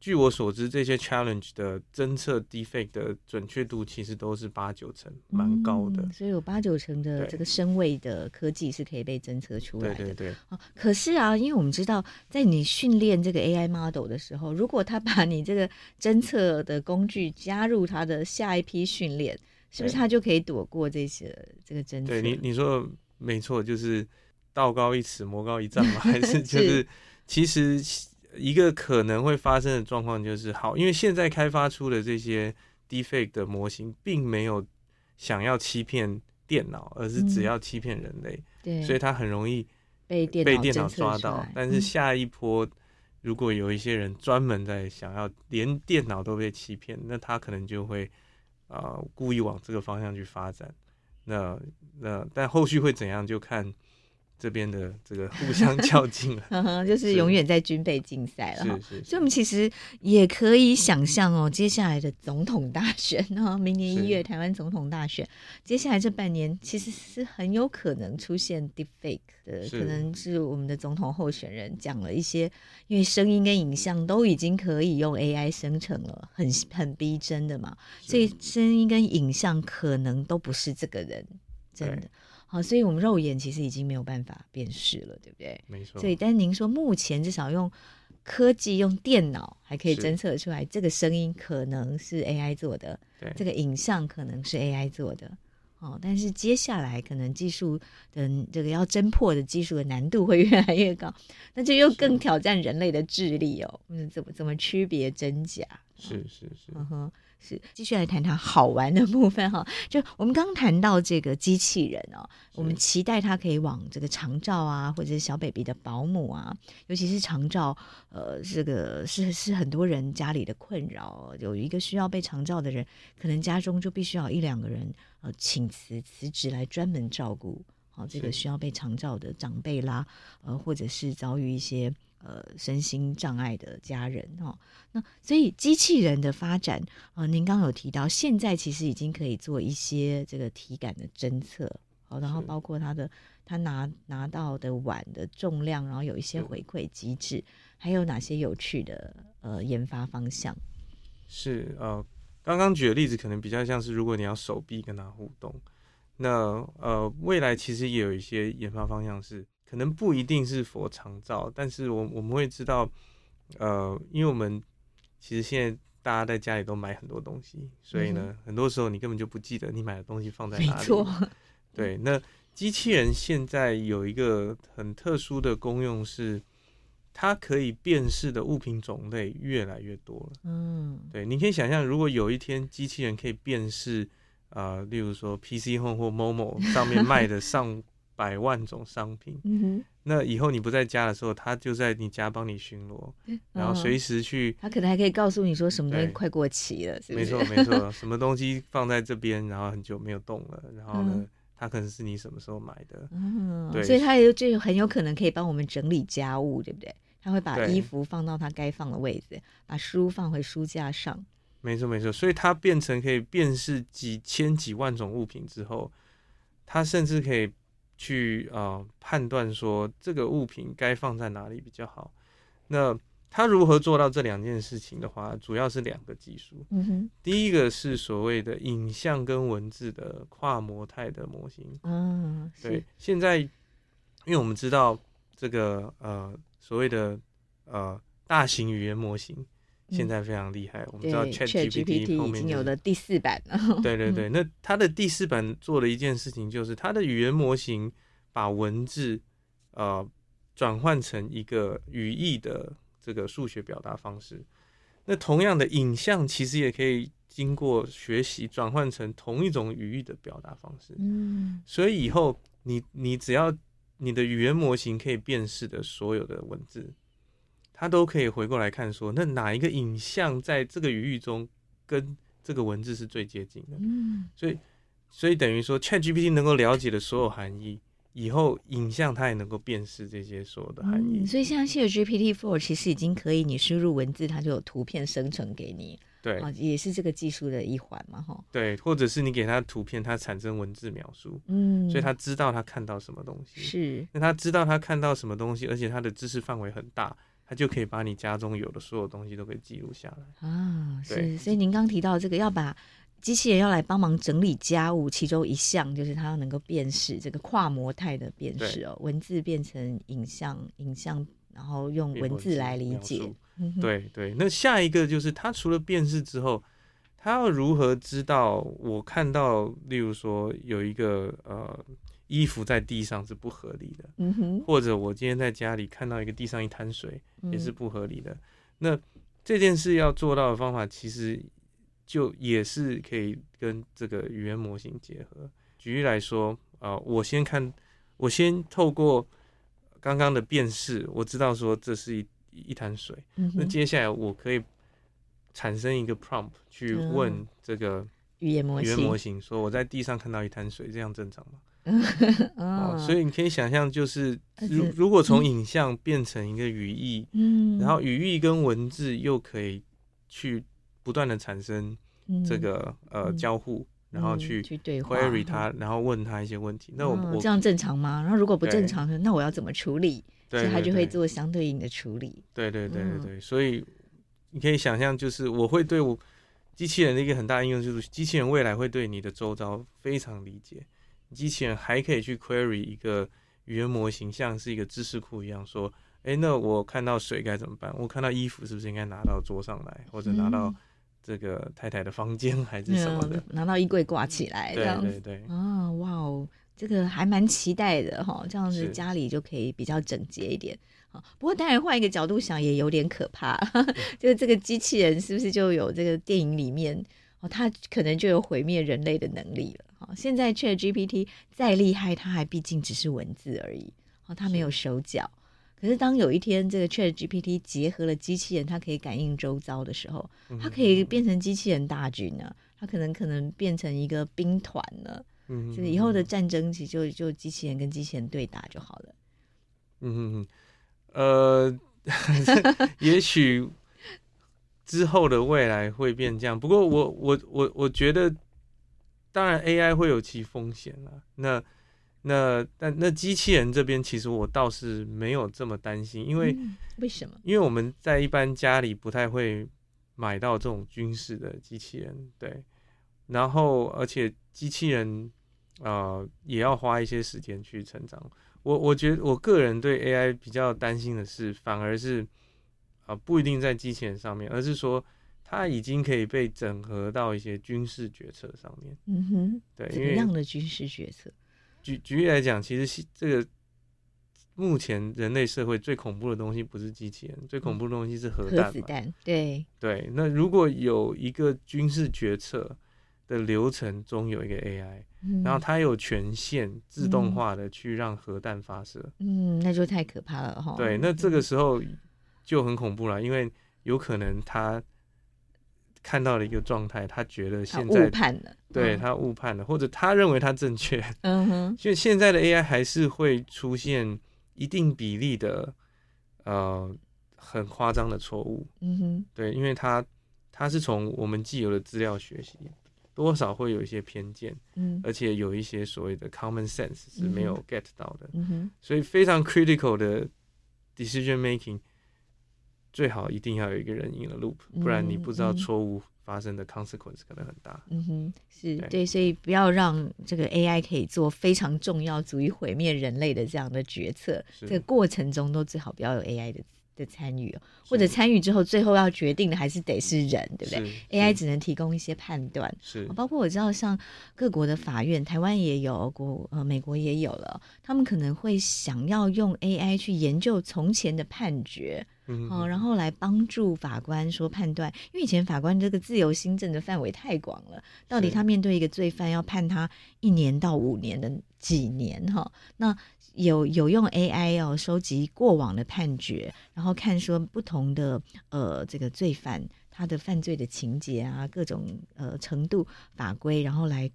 Speaker 1: 据我所知，这些 challenge 的侦测 defect 的准确度其实都是八九成，蛮高的。
Speaker 2: 嗯，所以有八九成的这个声位的科技是可以被侦测出来的。
Speaker 1: 对对对。
Speaker 2: 啊，可是啊，因为我们知道，在你训练这个 AI model 的时候，如果他把你这个侦测的工具加入他的下一批训练，是不是他就可以躲过这些这个侦测？
Speaker 1: 对你你说没错，就是。道高一尺，魔高一丈嘛，*laughs* 还是就是，其实一个可能会发生的状况就是，好，因为现在开发出的这些 deepfake 的模型，并没有想要欺骗电脑，而是只要欺骗人类，嗯、对，所以它很容易被电被电脑抓到。但是下一波，如果有一些人专门在想要连电脑都被欺骗，那他可能就会啊、呃、故意往这个方向去发展。那那但后续会怎样，就看。这边的这个互相较劲了，*laughs*
Speaker 2: 就是永远在军备竞赛了。
Speaker 1: 是是，是，
Speaker 2: 所以，我们其实也可以想象哦，接下来的总统大选哦，明年一月台湾总统大选，接下来这半年其实是很有可能出现 deepfake 的，可能是我们的总统候选人讲了一些，因为声音跟影像都已经可以用 AI 生成了，很很逼真的嘛，所以声音跟影像可能都不是这个人，真的。好，所以我们肉眼其实已经没有办法辨识了，对不对？
Speaker 1: 没错。
Speaker 2: 所以，但是您说目前至少用科技、用电脑还可以侦测出来，这个声音可能是 AI 做的，对，这个影像可能是 AI 做的。哦，但是接下来可能技术的这个要侦破的技术的难度会 *laughs* 越来越高，那就又更挑战人类的智力哦。嗯，怎么怎么区别真假？
Speaker 1: 是是是。
Speaker 2: 嗯哼。是，继续来谈谈好玩的部分哈。就我们刚刚谈到这个机器人哦，我们期待它可以往这个长照啊，或者是小 baby 的保姆啊，尤其是长照，呃，这个是是很多人家里的困扰。有一个需要被长照的人，可能家中就必须要一两个人呃请辞辞职来专门照顾好这个需要被长照的长辈啦，呃，或者是遭遇一些。呃，身心障碍的家人哦，那所以机器人的发展，呃，您刚刚有提到，现在其实已经可以做一些这个体感的侦测，好，然后包括他的他拿拿到的碗的重量，然后有一些回馈机制，还有哪些有趣的呃研发方向？
Speaker 1: 是呃，刚刚举的例子可能比较像是，如果你要手臂跟他互动，那呃，未来其实也有一些研发方向是。可能不一定是 for 长照，但是我我们会知道，呃，因为我们其实现在大家在家里都买很多东西，所以呢，嗯、很多时候你根本就不记得你买的东西放在哪里。没错。对，那机器人现在有一个很特殊的功用是，它可以辨识的物品种类越来越多了。嗯，对，你可以想象，如果有一天机器人可以辨识，啊、呃，例如说 PC Home 或 Momo 上面卖的上。百万种商品，嗯哼，那以后你不在家的时候，他就在你家帮你巡逻，然后随时去，
Speaker 2: 他可能还可以告诉你说什么东西快过期了，是是？
Speaker 1: 没错没错，什么东西放在这边，然后很久没有动了，然后呢，他可能是你什么时候买的，
Speaker 2: 嗯，对，所以他也就很有可能可以帮我们整理家务，对不对？他会把衣服放到他该放的位置，把书放回书架上，
Speaker 1: 没错没错，所以它变成可以辨识几千几万种物品之后，它甚至可以。去呃判断说这个物品该放在哪里比较好。那他如何做到这两件事情的话，主要是两个技术。嗯哼，第一个是所谓的影像跟文字的跨模态的模型。嗯，对。现在，因为我们知道这个呃所谓的呃大型语言模型。现在非常厉害，我们知道 ChatGPT 后面
Speaker 2: 已经有了第四版了。
Speaker 1: 对对对，那它的第四版做了一件事情，就是它的语言模型把文字呃转换成一个语义的这个数学表达方式。那同样的影像其实也可以经过学习转换成同一种语义的表达方式。嗯，所以以后你你只要你的语言模型可以辨识的所有的文字，它都可以回过来看说，那哪一个影像在这个语义中跟这个文字是最接近的？嗯，所以所以等于说，ChatGPT 能够了解的所有含义。以后影像它也能够辨识这些所有的含义，
Speaker 2: 嗯、所以像 ChatGPT Four 其实已经可以，你输入文字，它就有图片生成给你。
Speaker 1: 对，
Speaker 2: 也是这个技术的一环嘛，哈。
Speaker 1: 对，或者是你给它图片，它产生文字描述，嗯，所以它知道它看到什么东西，
Speaker 2: 是。
Speaker 1: 那它知道它看到什么东西，而且它的知识范围很大，它就可以把你家中有的所有东西都给记录下来。
Speaker 2: 啊，是。所以您刚提到这个要把。机器人要来帮忙整理家务，其中一项就是它要能够辨识这个跨模态的辨识哦，文字变成影像，影像然后用文字来理解。
Speaker 1: 对对，那下一个就是它除了辨识之后，它要如何知道我看到，例如说有一个呃衣服在地上是不合理的，嗯哼，或者我今天在家里看到一个地上一滩水也是不合理的，嗯、那这件事要做到的方法其实。就也是可以跟这个语言模型结合。举例来说，啊、呃，我先看，我先透过刚刚的辨识，我知道说这是一一滩水。嗯、那接下来我可以产生一个 prompt 去问这个
Speaker 2: 语言模型，
Speaker 1: 语言模型说我在地上看到一滩水，这样正常吗？*laughs* 哦，所以你可以想象，就是如如果从影像变成一个语义，嗯，然后语义跟文字又可以去。不断的产生这个、嗯、呃交互，然后去 query 它，然后问他一些问题。那我、
Speaker 2: 哦、这样正常吗？然后如果不正常，那我要怎么处理？对，所以他就会做相对应的处理。
Speaker 1: 对对对对对，所以你可以想象，就是我会对我机器人的一个很大应用，就是机器人未来会对你的周遭非常理解。机器人还可以去 query 一个语言模型，像是一个知识库一样，说，哎，那我看到水该怎么办？我看到衣服是不是应该拿到桌上来，或者拿到、嗯？这个太太的房间还是什么的，
Speaker 2: 拿到衣柜挂起来，这样子。对对对。啊，哇哦，这个还蛮期待的哈，这样子家里就可以比较整洁一点。啊，不过当然换一个角度想，也有点可怕。*laughs* 就是这个机器人是不是就有这个电影里面哦，它可能就有毁灭人类的能力了。哈，现在 ChatGPT 再厉害，它还毕竟只是文字而已。哦，它没有手脚。可是，当有一天这个 ChatGPT 结合了机器人，它可以感应周遭的时候，它可以变成机器人大军呢、啊。它可能可能变成一个兵团了。嗯，就是以后的战争其实就就机器人跟机器人对打就好了。
Speaker 1: 嗯嗯呃，*laughs* 也许之后的未来会变这样。不过我，我我我我觉得，当然 AI 会有其风险了。那那但那机器人这边其实我倒是没有这么担心，因为、
Speaker 2: 嗯、为什么？
Speaker 1: 因为我们在一般家里不太会买到这种军事的机器人，对。然后而且机器人啊、呃、也要花一些时间去成长。我我觉得我个人对 AI 比较担心的是，反而是啊、呃、不一定在机器人上面，而是说它已经可以被整合到一些军事决策上面。
Speaker 2: 嗯哼，
Speaker 1: 对，
Speaker 2: 怎么样的军事决策？
Speaker 1: 举举例来讲，其实这个目前人类社会最恐怖的东西不是机器人，最恐怖的东西是核弹。
Speaker 2: 核子弹，对
Speaker 1: 对。那如果有一个军事决策的流程中有一个 AI，、嗯、然后它有权限自动化的去让核弹发射，
Speaker 2: 嗯，那就太可怕了哈。
Speaker 1: 对，那这个时候就很恐怖了，因为有可能它。看到了一个状态，他觉得现在
Speaker 2: 误判了，
Speaker 1: 对他误判了，或者他认为他正确。嗯哼，所以现在的 AI 还是会出现一定比例的呃很夸张的错误。嗯哼，对，因为他他是从我们既有的资料学习，多少会有一些偏见，嗯，而且有一些所谓的 common sense 是没有 get 到的。嗯哼，所以非常 critical 的 decision making。最好一定要有一个人 in the loop，不然你不知道错误发生的 consequence 可能很大。
Speaker 2: 嗯哼，是对，对，所以不要让这个 AI 可以做非常重要、足以毁灭人类的这样的决策。这个过程中都最好不要有 AI 的的参与，或者参与之后最后要决定的还是得是人，对不对？AI 只能提供一些判断。是，包括我知道像各国的法院，台湾也有，国呃美国也有了，他们可能会想要用 AI 去研究从前的判决。
Speaker 1: 嗯，
Speaker 2: 哦，然后来帮助法官说判断，因为以前法官这个自由新政的范围太广了，到底他面对一个罪犯要判他一年到五年的几年哈？那有有用 AI 哦收集过往的判决，然后看说不同的呃这个罪犯他的犯罪的情节啊，各种呃程度法规，然后来。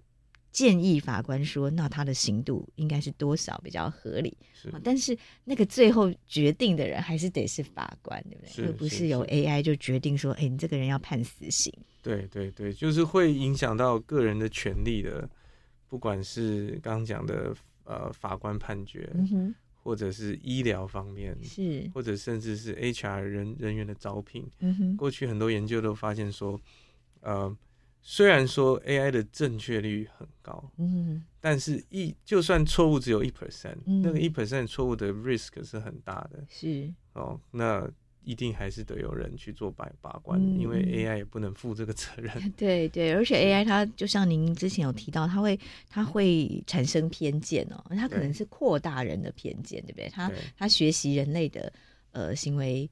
Speaker 2: 建议法官说：“那他的刑度应该是多少比较合理？
Speaker 1: 是，
Speaker 2: 但是那个最后决定的人还是得是法官，对不对？而不是由 AI 就决定说，哎，你这个人要判死刑。
Speaker 1: 对对对，就是会影响到个人的权利的，不管是刚刚讲的呃法官判决，嗯，或者是医疗方面，
Speaker 2: 是，
Speaker 1: 或者甚至是 HR 人人员的招聘，
Speaker 2: 嗯，
Speaker 1: 过去很多研究都发现说，呃。”虽然说 AI 的正确率很高，
Speaker 2: 嗯，
Speaker 1: 但是一就算错误只有一 percent，
Speaker 2: 嗯，
Speaker 1: 那个一 percent 错误的 risk 是很大的，
Speaker 2: 是
Speaker 1: 哦，那一定还是得有人去做把把关，
Speaker 2: 嗯，
Speaker 1: 因为 AI 也不能负这个责任。*laughs*
Speaker 2: 对对，而且 AI 它就像您之前有提到，它会它会产生偏见哦，它可能是扩大人的偏见，对不对？它它学习人类的呃行为。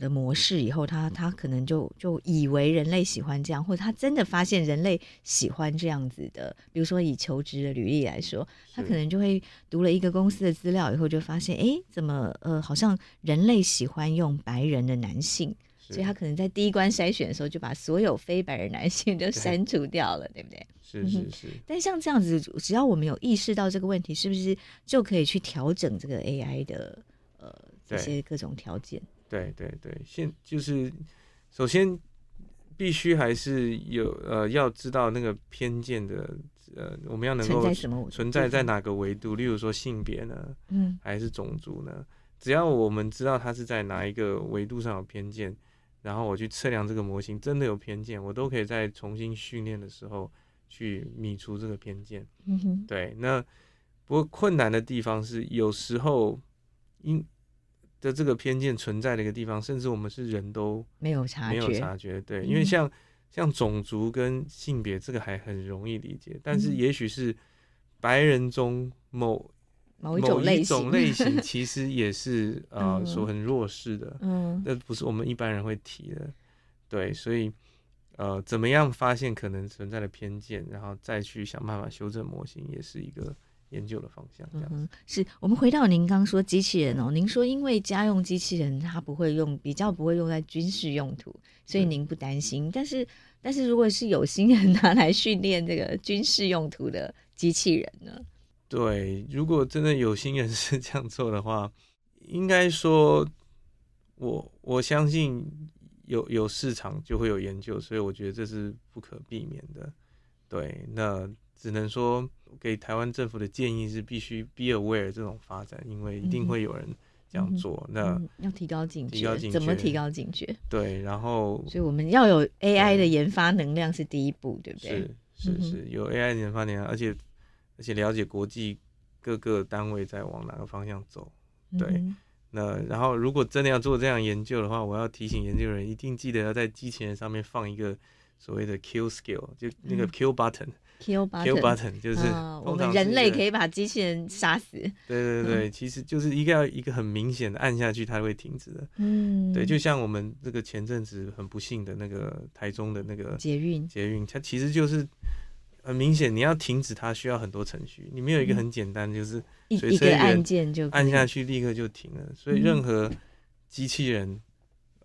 Speaker 2: 的模式以后，他他可能就就以为人类喜欢这样，或者他真的发现人类喜欢这样子的。比如说以求职的履历来说，他可能就会读了一个公司的资料以后，就发现，哎，怎么呃，好像人类喜欢用白人的男性，所以他可能在第一关筛选的时候就把所有非白人男性都删除掉了，对，对不对？
Speaker 1: 是是 *laughs* 是。
Speaker 2: 但像这样子，只要我们有意识到这个问题，是不是就可以去调整这个 AI 的呃这些各种条件？
Speaker 1: 对对对，现就是首先必须还是有呃要知道那个偏见的呃我们要能够存在，存在在哪个维度，例如说性别呢，
Speaker 2: 嗯，
Speaker 1: 还是种族呢？只要我们知道它是在哪一个维度上有偏见，然后我去测量这个模型真的有偏见，我都可以在重新训练的时候去弥除这个偏见。
Speaker 2: 嗯哼，
Speaker 1: 对。那不过困难的地方是有时候因的这个偏见存在的一个地方，甚至我们是人都
Speaker 2: 没有察觉，
Speaker 1: 没有察觉。对，因为像、嗯、像种族跟性别这个还很容易理解，但是也许是白人中某
Speaker 2: 某一种类型，
Speaker 1: 种类 *laughs* 型其实也是呃说很弱势的，
Speaker 2: 嗯，
Speaker 1: 那不是我们一般人会提的。对，所以呃，怎么样发现可能存在的偏见，然后再去想办法修正模型，也是一个。研究的方向，这样、
Speaker 2: 嗯、是我们回到您刚说机器人哦，您说因为家用机器人它不会用，比较不会用在军事用途，所以您不担心。但是，但是如果是有心人拿来训练这个军事用途的机器人呢？
Speaker 1: 对，如果真的有心人是这样做的话，*laughs* 应该说我我相信有有市场就会有研究，所以我觉得这是不可避免的。对，那只能说。给台湾政府的建议是必须 be aware 这种发展，因为一定会有人这样做。
Speaker 2: 嗯、
Speaker 1: 那、
Speaker 2: 嗯、要提高警觉，
Speaker 1: 提高警觉，
Speaker 2: 怎么提高警觉？
Speaker 1: 对，然后
Speaker 2: 所以我们要有 AI 的研发能量是第一步，对，不对？
Speaker 1: 是是是，有 AI 的研发能量，而且而且了解国际各个单位在往哪个方向走。对，嗯、那然后如果真的要做这样研究的话，我要提醒研究人一定记得要在机器人上面放一个所谓的 kill skill，就那个 kill button。嗯
Speaker 2: Kill button,
Speaker 1: 就是、
Speaker 2: 哦、我们人类可以把机器人杀死。
Speaker 1: 对对对，嗯、其实就是一个要一个很明显的按下去，它会停止的。
Speaker 2: 嗯，
Speaker 1: 对，就像我们这个前阵子很不幸的那个台中的那个
Speaker 2: 捷运，
Speaker 1: 捷运它其实就是很明显，你要停止它需要很多程序，你没有一个很简单，就是
Speaker 2: 一一个按键就
Speaker 1: 按下去立刻就停了。所以任何机器人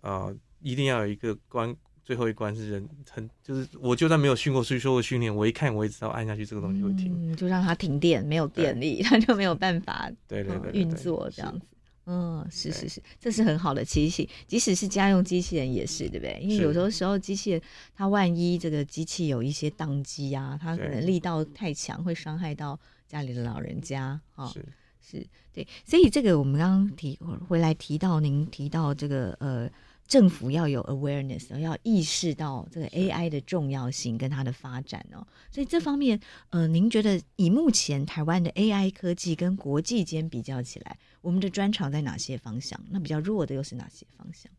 Speaker 1: 啊、呃，一定要有一个关。最后一关是人很，就是我就算没有训过，所以说我训练，我一看我也知道按下去这个东西会停，
Speaker 2: 嗯，就让它停电，没有电力，它就没有办法
Speaker 1: 对对对
Speaker 2: 运作这样子。嗯，是是是，这是很好的提醒，即使是家用机器人也是，对不对？因为有的时候机器人它万一这个机器有一些宕机啊，它可能力道太强，会伤害到家里的老人家啊。是是，对，所以这个我们刚刚提回来提到您提到这个呃。政府要有 awareness，要意识到这个 AI 的重要性跟它的发展哦。所以这方面，呃，您觉得以目前台湾的 AI 科技跟国际间比较起来，我们的专长在哪些方向？那比较弱的又是哪些方向？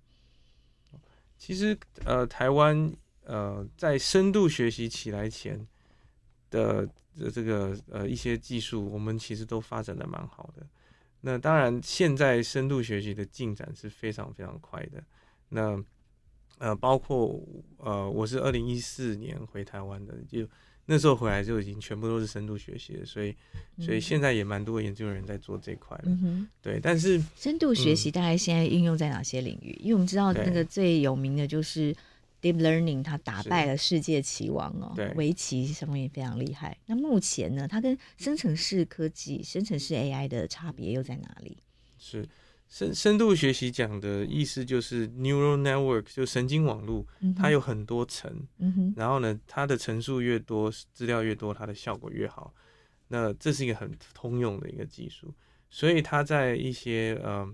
Speaker 1: 其实，呃，台湾呃在深度学习起来前的这个呃一些技术，我们其实都发展的蛮好的。那当然，现在深度学习的进展是非常非常快的。那呃，包括呃，我是二零一四年回台湾的，就那时候回来就已经全部都是深度学习了，所以所以现在也蛮多研究人在做这块了。嗯哼，对。但是
Speaker 2: 深度学习大概现在应用在哪些领域？嗯、因为我们知道那个最有名的就是 Deep Learning，它打败了世界棋王哦，围棋上面也非常厉害。那目前呢，它跟生成式科技、生成式 AI 的差别又在哪里？
Speaker 1: 是。深深度学习讲的意思就是 neural network，就神经网络，它有很多层，嗯，然后呢，它的层数越多，资料越多，它的效果越好。那这是一个很通用的一个技术，所以它在一些呃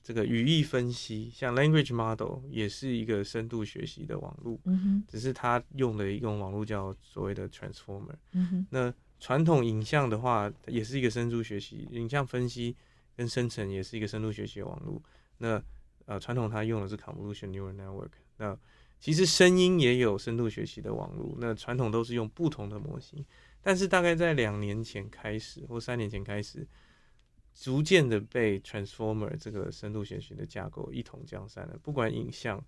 Speaker 1: 这个语义分析，像 language model 也是一个深度学习的网络，嗯，只是它用的一种网络叫所谓的 transformer，嗯，那传统影像的话，也是一个深度学习影像分析。跟生成也是一个深度学习的网络。那呃，传统它用的是 convolution neural network。那其实声音也有深度学习的网络。那传统都是用不同的模型，但是大概在两年前开始或三年前开始，逐渐的被 transformer 这个深度学习的架构一统江山了。不管影像、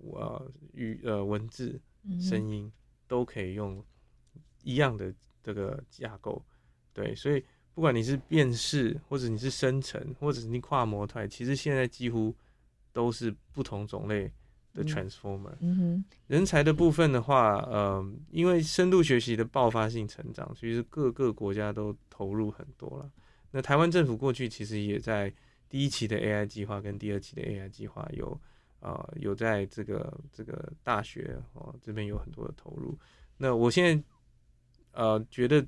Speaker 1: 呃语、呃文字、声音，都可以用一样的这个架构。对，所以。不管你是辨识，或者你是生成，或者是你跨模态，其实现在几乎都是不同种类的 transformer。嗯哼。人才的部分的话，呃，因为深度学习的爆发性成长，其实各个国家都投入很多了。那台湾政府过去其实也在第一期的 AI 计划跟第二期的 AI 计划有，呃，有在这个这个大学哦这边有很多的投入。那我现在呃觉得。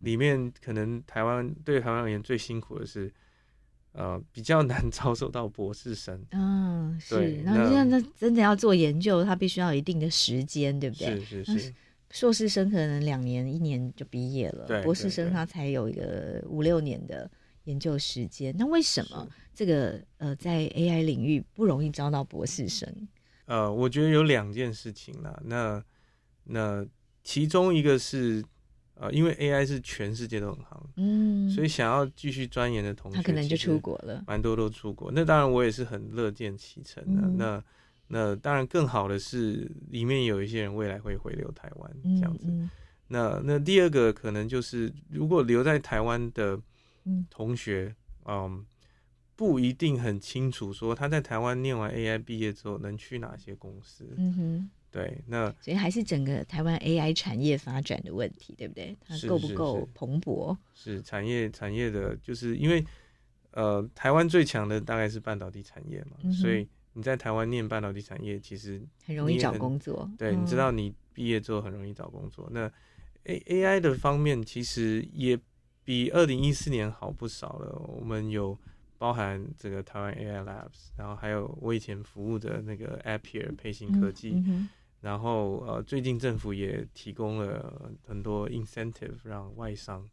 Speaker 1: 里面可能台湾对台湾而言最辛苦的是，呃，*laughs* 比较难招收到博士生。嗯，
Speaker 2: 是。然后现在真的要做研究，他必须要有一定的时间，对不对？
Speaker 1: 是是是。
Speaker 2: 硕士生可能两年一年就毕业了，博士生他才有一个五六年的研究时间。那为什么这个呃在 AI 领域不容易招到博士生？
Speaker 1: 呃，我觉得有两件事情啦。那那其中一个是。呃，因为 AI 是全世界都很行，嗯，所以想要继续钻研的同学，
Speaker 2: 他可能就出国了，
Speaker 1: 蛮多都出国。那当然，我也是很乐见其成的。嗯、那那当然，更好的是里面有一些人未来会回流台湾这样子。嗯嗯、那那第二个可能就是，如果留在台湾的同学，嗯，嗯，不一定很清楚说他在台湾念完 AI 毕业之后能去哪些公司。嗯哼。对，那
Speaker 2: 所以还是整个台湾 AI 产业发展的问题，对不对？它够不够蓬勃？
Speaker 1: 是，产业产业的，就是因为呃，台湾最强的大概是半导体产业嘛，嗯、所以你在台湾念半导体产业，其实
Speaker 2: 很容易找工作。
Speaker 1: 对，你知道你毕业之后很容易找工作。嗯、那 A AI 的方面其实也比二零一四年好不少了。我们有包含这个台湾 AI Labs，然后还有我以前服务的那个 Appier 沛星科技。然后呃，最近政府也提供了很多 incentive 让外商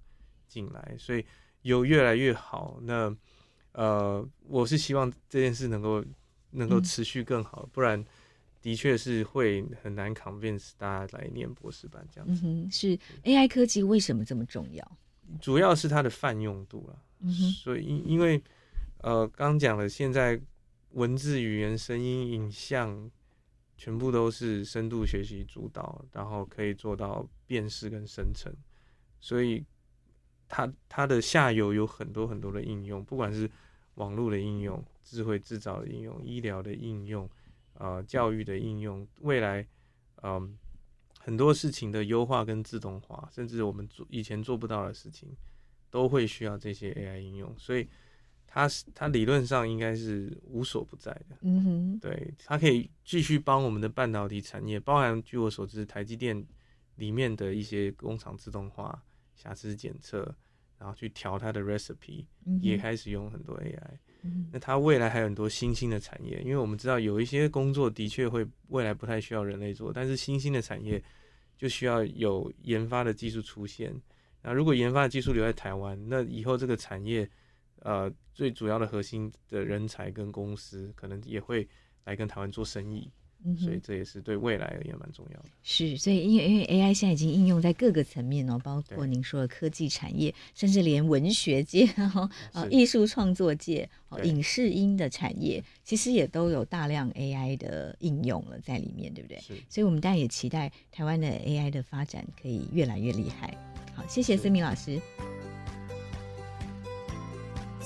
Speaker 1: 进来，所以有越来越好。那呃，我是希望这件事能够能够持续更好，嗯、不然的确是会很难 convince 大家来念博士班这样子。
Speaker 2: 嗯、是 AI 科技为什么这么重要？
Speaker 1: 主要是它的泛用度了。所以因因为呃，刚讲了，现在文字、语言、声音、影像。全部都是深度学习主导，然后可以做到辨识跟生成，所以它它的下游有很多很多的应用，不管是网络的应用、智慧制造的应用、医疗的应用、呃教育的应用，未来嗯、很多事情的优化跟自动化，甚至我们做以前做不到的事情，都会需要这些 AI 应用，所以。它是它理论上应该是无所不在的，嗯哼，对，它可以继续帮我们的半导体产业，包含据我所知，台积电里面的一些工厂自动化、瑕疵检测，然后去调它的 recipe，嗯，也开始用很多 AI。嗯，那它未来还有很多新兴的产业，因为我们知道有一些工作的确会未来不太需要人类做，但是新兴的产业就需要有研发的技术出现。那如果研发的技术留在台湾，那以后这个产业。呃，最主要的核心的人才跟公司，可能也会来跟台湾做生意。
Speaker 3: 嗯、
Speaker 1: 所以这也是对未来而言蛮重要的。
Speaker 3: 是，所以因为因为 AI 现在已经应用在各个层面哦，包括您说的科技产业，甚至连文学界 *laughs* 哈啊艺术创作界哦影视音的产业，其实也都有大量 AI 的应用了在里面，对不对？
Speaker 1: 是。
Speaker 3: 所以我们当然也期待台湾的 AI 的发展可以越来越厉害。好，谢谢思明老师。